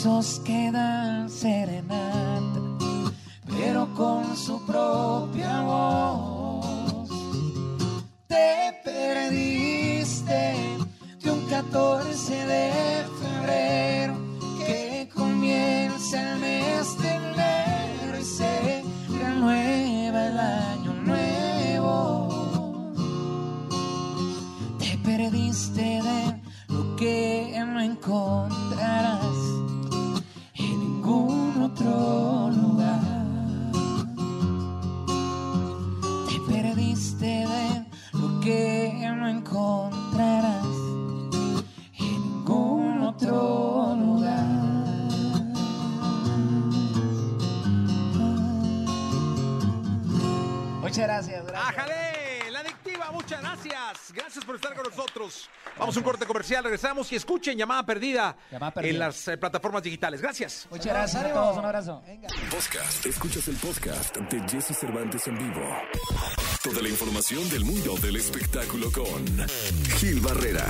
esos que dan serenata, pero con su propia voz. Te perdiste de un 14 de febrero que comienza el mes de enero y se renueva el año nuevo. Te perdiste de lo que no encontrarás gracias. ¡Ájale! La adictiva, muchas gracias. Gracias por estar con nosotros. Vamos a un corte comercial, regresamos y escuchen Llamada Perdida, Llamada Perdida. en las eh, plataformas digitales. Gracias. Muchas gracias a todos. Un abrazo. Podcast. Escuchas el podcast de Jesse Cervantes en vivo. Toda la información del mundo del espectáculo con Gil Barrera.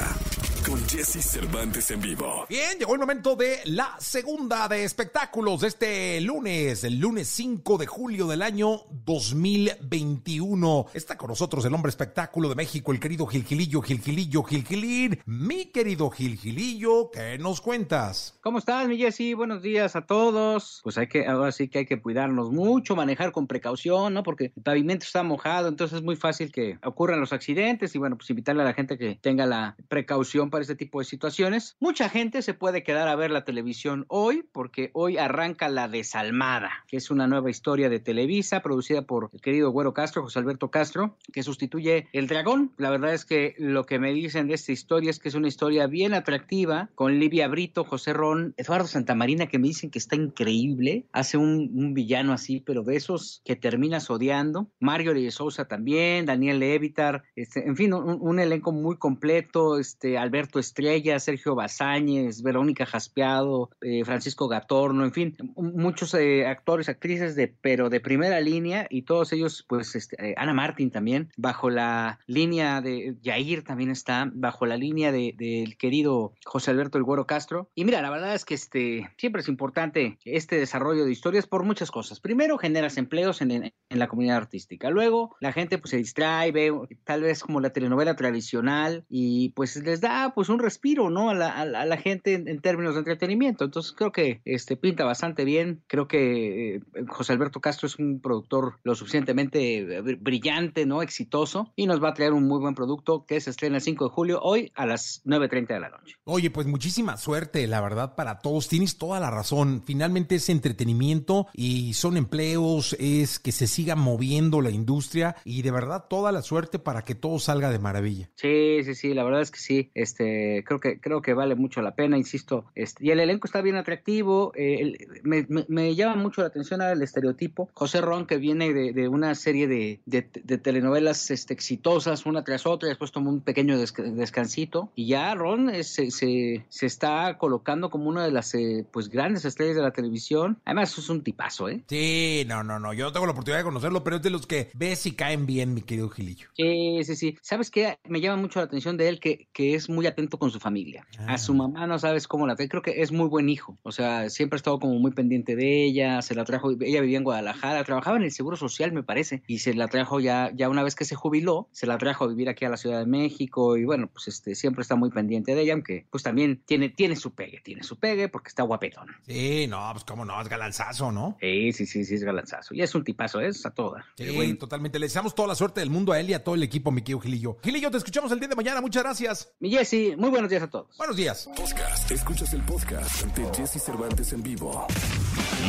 Con Jesse Cervantes en vivo. Bien, llegó el momento de la segunda de espectáculos de este lunes, el lunes 5 de julio del año 2021. Está con nosotros el hombre espectáculo de México, el querido Gilgilillo, Gilgilillo, Gilgilín. Mi querido Gilgilillo, ¿qué nos cuentas? ¿Cómo estás, mi Jessy? Buenos días a todos. Pues hay que, ahora sí que hay que cuidarnos mucho, manejar con precaución, ¿no? Porque el pavimento está mojado, entonces es muy fácil que ocurran los accidentes y bueno, pues invitarle a la gente que tenga la precaución para este tipo de situaciones. Mucha gente se puede quedar a ver la televisión hoy porque hoy arranca La Desalmada, que es una nueva historia de Televisa producida por el querido Güero Castro, José Alberto Castro, que sustituye El Dragón. La verdad es que lo que me dicen de esta historia es que es una historia bien atractiva con Livia Brito, José Ron, Eduardo Santamarina, que me dicen que está increíble. Hace un, villano así, pero de esos que terminas odiando. Mario de Sousa también, Daniel Levitar, este, en fin, un, un elenco muy completo. Este, Alberto Estrella, Sergio Bazáñez, Verónica Jaspeado, eh, Francisco Gatorno, en fin, muchos eh, actores, actrices de, pero de primera línea y todos ellos, pues, este, eh, Ana Martín también, bajo la línea de Yair también está, bajo la línea de- del querido José Alberto El Güero Castro. Y mira, la verdad es que este, siempre es importante este desarrollo de historias por muchas cosas. Primero, generas empleos en, en- en la comunidad artística. Luego, la gente pues se distrae, ve tal vez como la telenovela tradicional y pues les da pues un respiro, ¿no? A la, a la- a la gente en, en términos de entretenimiento. Entonces creo que este pinta bastante bien. Creo que eh, José Alberto Castro es un productor lo suficientemente br- brillante, ¿no? Exitoso y nos va a traer un muy buen producto que se estrena el 5 de julio hoy a las 9.30 de la noche. Oye, pues muchísima suerte, la verdad, para todos. Tienes toda la razón. Finalmente es entretenimiento y son empleos, es que se siga moviendo la industria y de verdad toda la suerte para que todo salga de maravilla. Sí, sí, sí, la verdad es que sí, este, creo que, creo que vale mucho la pena, insisto, este, y el elenco está bien atractivo, eh, el- me, me- me llama mucho la atención el estereotipo, José Ron que viene de, de una serie de, de- de telenovelas este, exitosas, una tras otra, y después tomó un pequeño desca- descansito, y ya Ron es- se, se, se está colocando como una de las, eh, pues, grandes estrellas de la televisión, además es un tipazo, ¿eh? Sí, no, no, no. Yo no tengo la oportunidad de conocerlo, pero es de los que ves y caen bien, mi querido Gilillo. Sí, sí, sí. ¿Sabes qué? Me llama mucho la atención de él que, que es muy muy atento con su familia. A su mamá no sabes cómo la creo que es muy buen hijo. O sea, siempre ha estado como muy pendiente de ella, se la trajo, ella vivía en Guadalajara, trabajaba en el Seguro Social, me parece, y se la trajo ya, ya una vez que se jubiló, se la trajo a vivir aquí a la Ciudad de México, y bueno, pues este, siempre está muy pendiente de ella, aunque pues también tiene, tiene su pegue, tiene su pegue porque está guapetón. Sí, no, pues cómo no, es galanzazo, ¿no? Sí, sí, sí, sí, es galanzazo. Y es un tipazo, es a toda. Sí, totalmente. Le deseamos toda la suerte del mundo a él y a todo el equipo, mi querido Gilillo. Gilillo, te escuchamos el día de mañana, muchas gracias. Mi Jesse, muy buenos días a todos. Buenos días. Podcast, escuchas el podcast de Jesse Cervantes en vivo.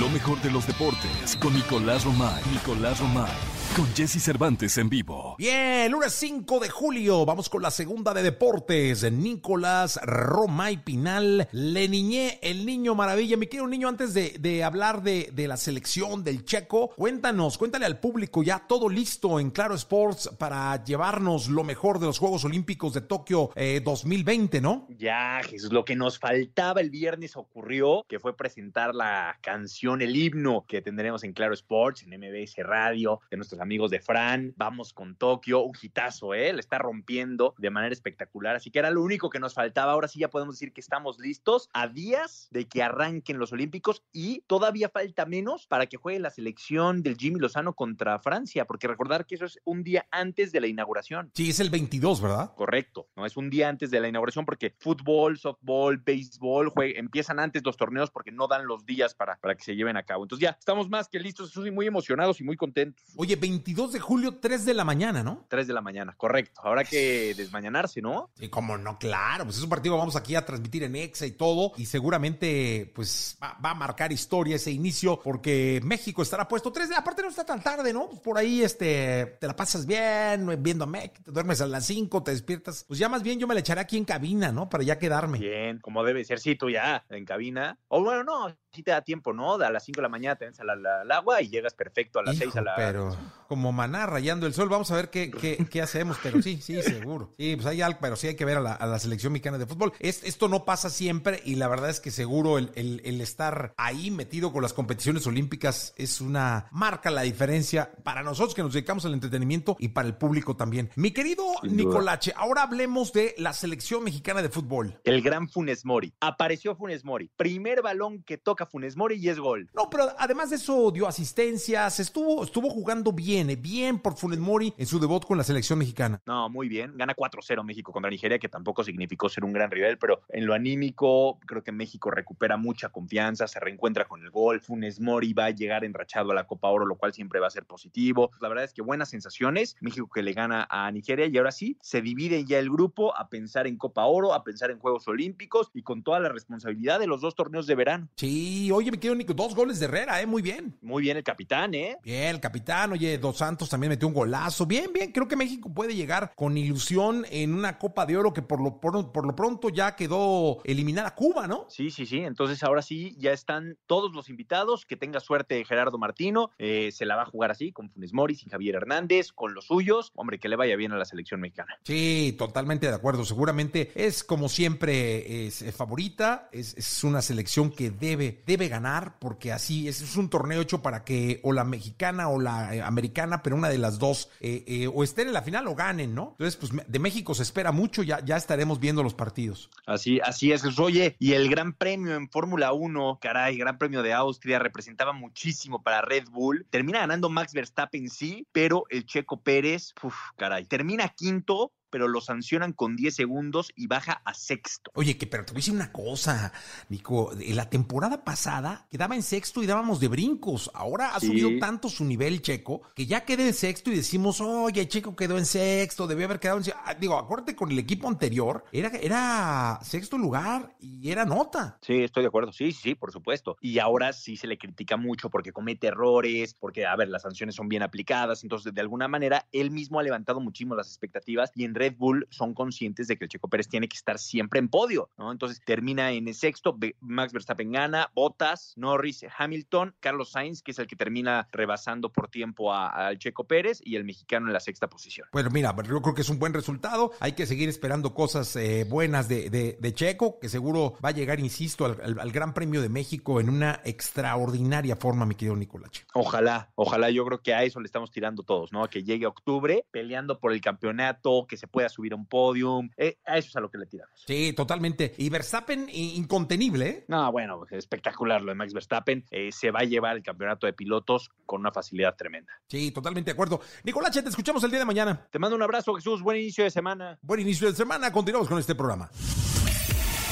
Lo mejor de los deportes con Nicolás Romay. Nicolás Romay. Con Jesse Cervantes en vivo. Bien, lunes 5 de julio. Vamos con la segunda de deportes. Nicolás Romay Pinal. Le niñé el niño maravilla. Mi querido niño, antes de, de hablar de, de, la selección del checo, cuéntanos, cuéntale al público ya todo listo en Claro Sports para llevarnos lo mejor de los Juegos Olímpicos de Tokio eh, 2020, ¿no? Ya, Jesús, lo que nos faltaba el viernes ocurrió, que fue presentar la canción, el himno que tendremos en Claro Sports, en MBS Radio, de nuestros amigos de Fran. Vamos con Tokio, un hitazo, ¿eh? Le está rompiendo de manera espectacular. Así que era lo único que nos faltaba. Ahora sí ya podemos decir que estamos listos a días de que arranquen los Olímpicos y todavía falta menos para que juegue la selección del Jimmy Lozano contra Francia, porque recordar que eso es un día antes de la inauguración. Sí, es el 22, ¿verdad? Correcto, no es un día antes de la inauguración porque fútbol, softball, béisbol empiezan antes los torneos porque no dan los días para, para que se lleven a cabo. Entonces ya estamos más que listos, estoy muy emocionados y muy contentos. Oye, 22 de julio, 3 de la mañana, ¿no? 3 de la mañana, correcto. Habrá que desmañanarse, ¿no? Sí, como no, claro. Pues es un partido que vamos aquí a transmitir en EXA y todo. Y seguramente, pues, va, va, a marcar historia ese inicio porque México estará puesto 3 de la Aparte no está tan tarde, ¿no? Pues por ahí, este, te la pasas bien, viendo a México, te duermes a las 5, te despiertas. Pues ya más bien yo me la echaré aquí en cabina, ¿no? Para ya quedarme. Bien, como debe ser, sí, tú ya en cabina. O bueno, no, sí te da tiempo, ¿no? A las 5 de la mañana te ves al, al, agua y llegas perfecto a las 6 a la... Pero como maná rayando el sol, vamos a ver qué, qué, qué hacemos, pero sí, sí, seguro. Sí, pues hay algo, pero sí hay que ver a la, a la selección mexicana de fútbol. Es, esto no pasa siempre y la verdad es que seguro el, el, el, estar ahí metido con las competiciones olímpicas es una marca la diferencia para nosotros que nos dedicamos al entretenimiento y para el público también. Mi querido Nicolache, ahora hablemos de la selección mexicana de fútbol. El gran Funes Mori. Apareció Funes Mori. Primer balón que toca Funes Mori y es gol. No, pero además de eso dio asistencias, estuvo, estuvo jugando bien, eh, bien por Funes Mori en su debut con la selección mexicana. No, muy bien. Gana 4-0 México contra Nigeria, que tampoco significó ser un gran rival, pero en lo anímico creo que México recupera mucha confianza, se reencuentra con el gol. Funes Mori va a llegar enrachado a la Copa Oro, lo cual siempre va a ser positivo. La verdad es que buenas sensaciones. México que le gana a Nigeria y ahora sí se divide ya el grupo a pensar en Copa Oro, a pensar en Juegos Olímpicos y con toda la responsabilidad de los dos torneos de verano. Sí, oye, me quedo Nico, dos goles de Herrera, ¿eh? Muy bien. Muy bien el capitán, ¿eh? Bien, el capitán, oye, Dos Santos también metió un golazo. Bien, bien, creo que México puede llegar con ilusión en una Copa de Oro que por lo, por, por lo pronto ya quedó eliminada Cuba, ¿no? Sí, sí, sí. Entonces ahora sí ya están todos los invitados. Que tenga suerte Gerardo Martino. Eh, se la va a jugar así, con Funes Mori, sin Javier Hernández, con los suyos. Hombre, que le vaya bien a la selección mexicana. Sí, totalmente de acuerdo. Seguramente es como siempre es favorita. Es, es, una selección que debe, debe ganar porque así es, un torneo hecho para que o la mexicana o la eh, americana, pero una de las dos, eh, eh, o estén en la final o ganen, ¿no? Entonces, pues de México se espera mucho. Ya, ya estaremos viendo los partidos. Así, así es. Oye, y el Gran Premio en Fórmula 1, caray, Gran Premio de Austria representaba muchísimo para Red Bull. Termina ganando Max Verstappen, sí, pero el Checo Pérez, uf, caray, termina quinto pero lo sancionan con 10 segundos y baja a sexto. Oye, que pero te voy a decir una cosa, Nico. La temporada pasada quedaba en sexto y dábamos de brincos. Ahora ha sí. subido tanto su nivel checo que ya quedé en sexto y decimos, oye, Checo quedó en sexto, debió haber quedado en sexto. Digo, acuérdate con el equipo anterior, era, era sexto lugar y era nota. Sí, estoy de acuerdo. Sí, sí, sí, por supuesto. Y ahora sí se le critica mucho porque comete errores, porque, a ver, las sanciones son bien aplicadas. Entonces, de alguna manera, él mismo ha levantado muchísimo las expectativas y en Red Bull son conscientes de que el Checo Pérez tiene que estar siempre en podio, ¿no? Entonces termina en el sexto, Max Verstappen gana, Bottas, Norris, Hamilton, Carlos Sainz, que es el que termina rebasando por tiempo al Checo Pérez y el mexicano en la sexta posición. Bueno, mira, yo creo que es un buen resultado, hay que seguir esperando cosas eh, buenas de, de, de, Checo, que seguro va a llegar, insisto, al, al, al, Gran Premio de México en una extraordinaria forma, mi querido Nicolache. Ojalá, ojalá, yo creo que a eso le estamos tirando todos, ¿no? Que llegue octubre peleando por el campeonato, que se se pueda subir a un podium. Eh, a eso es a lo que le tiramos. Sí, totalmente. Y Verstappen, incontenible. ¿eh? No, bueno, espectacular lo de Max Verstappen. Eh, se va a llevar el campeonato de pilotos con una facilidad tremenda. Sí, totalmente de acuerdo. Nicolás, te escuchamos el día de mañana. Te mando un abrazo, Jesús. Buen inicio de semana. Buen inicio de semana. Continuamos con este programa.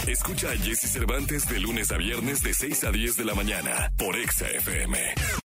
Escucha a Jesse Cervantes de lunes a viernes de 6 a 10 de la mañana por Exa FM.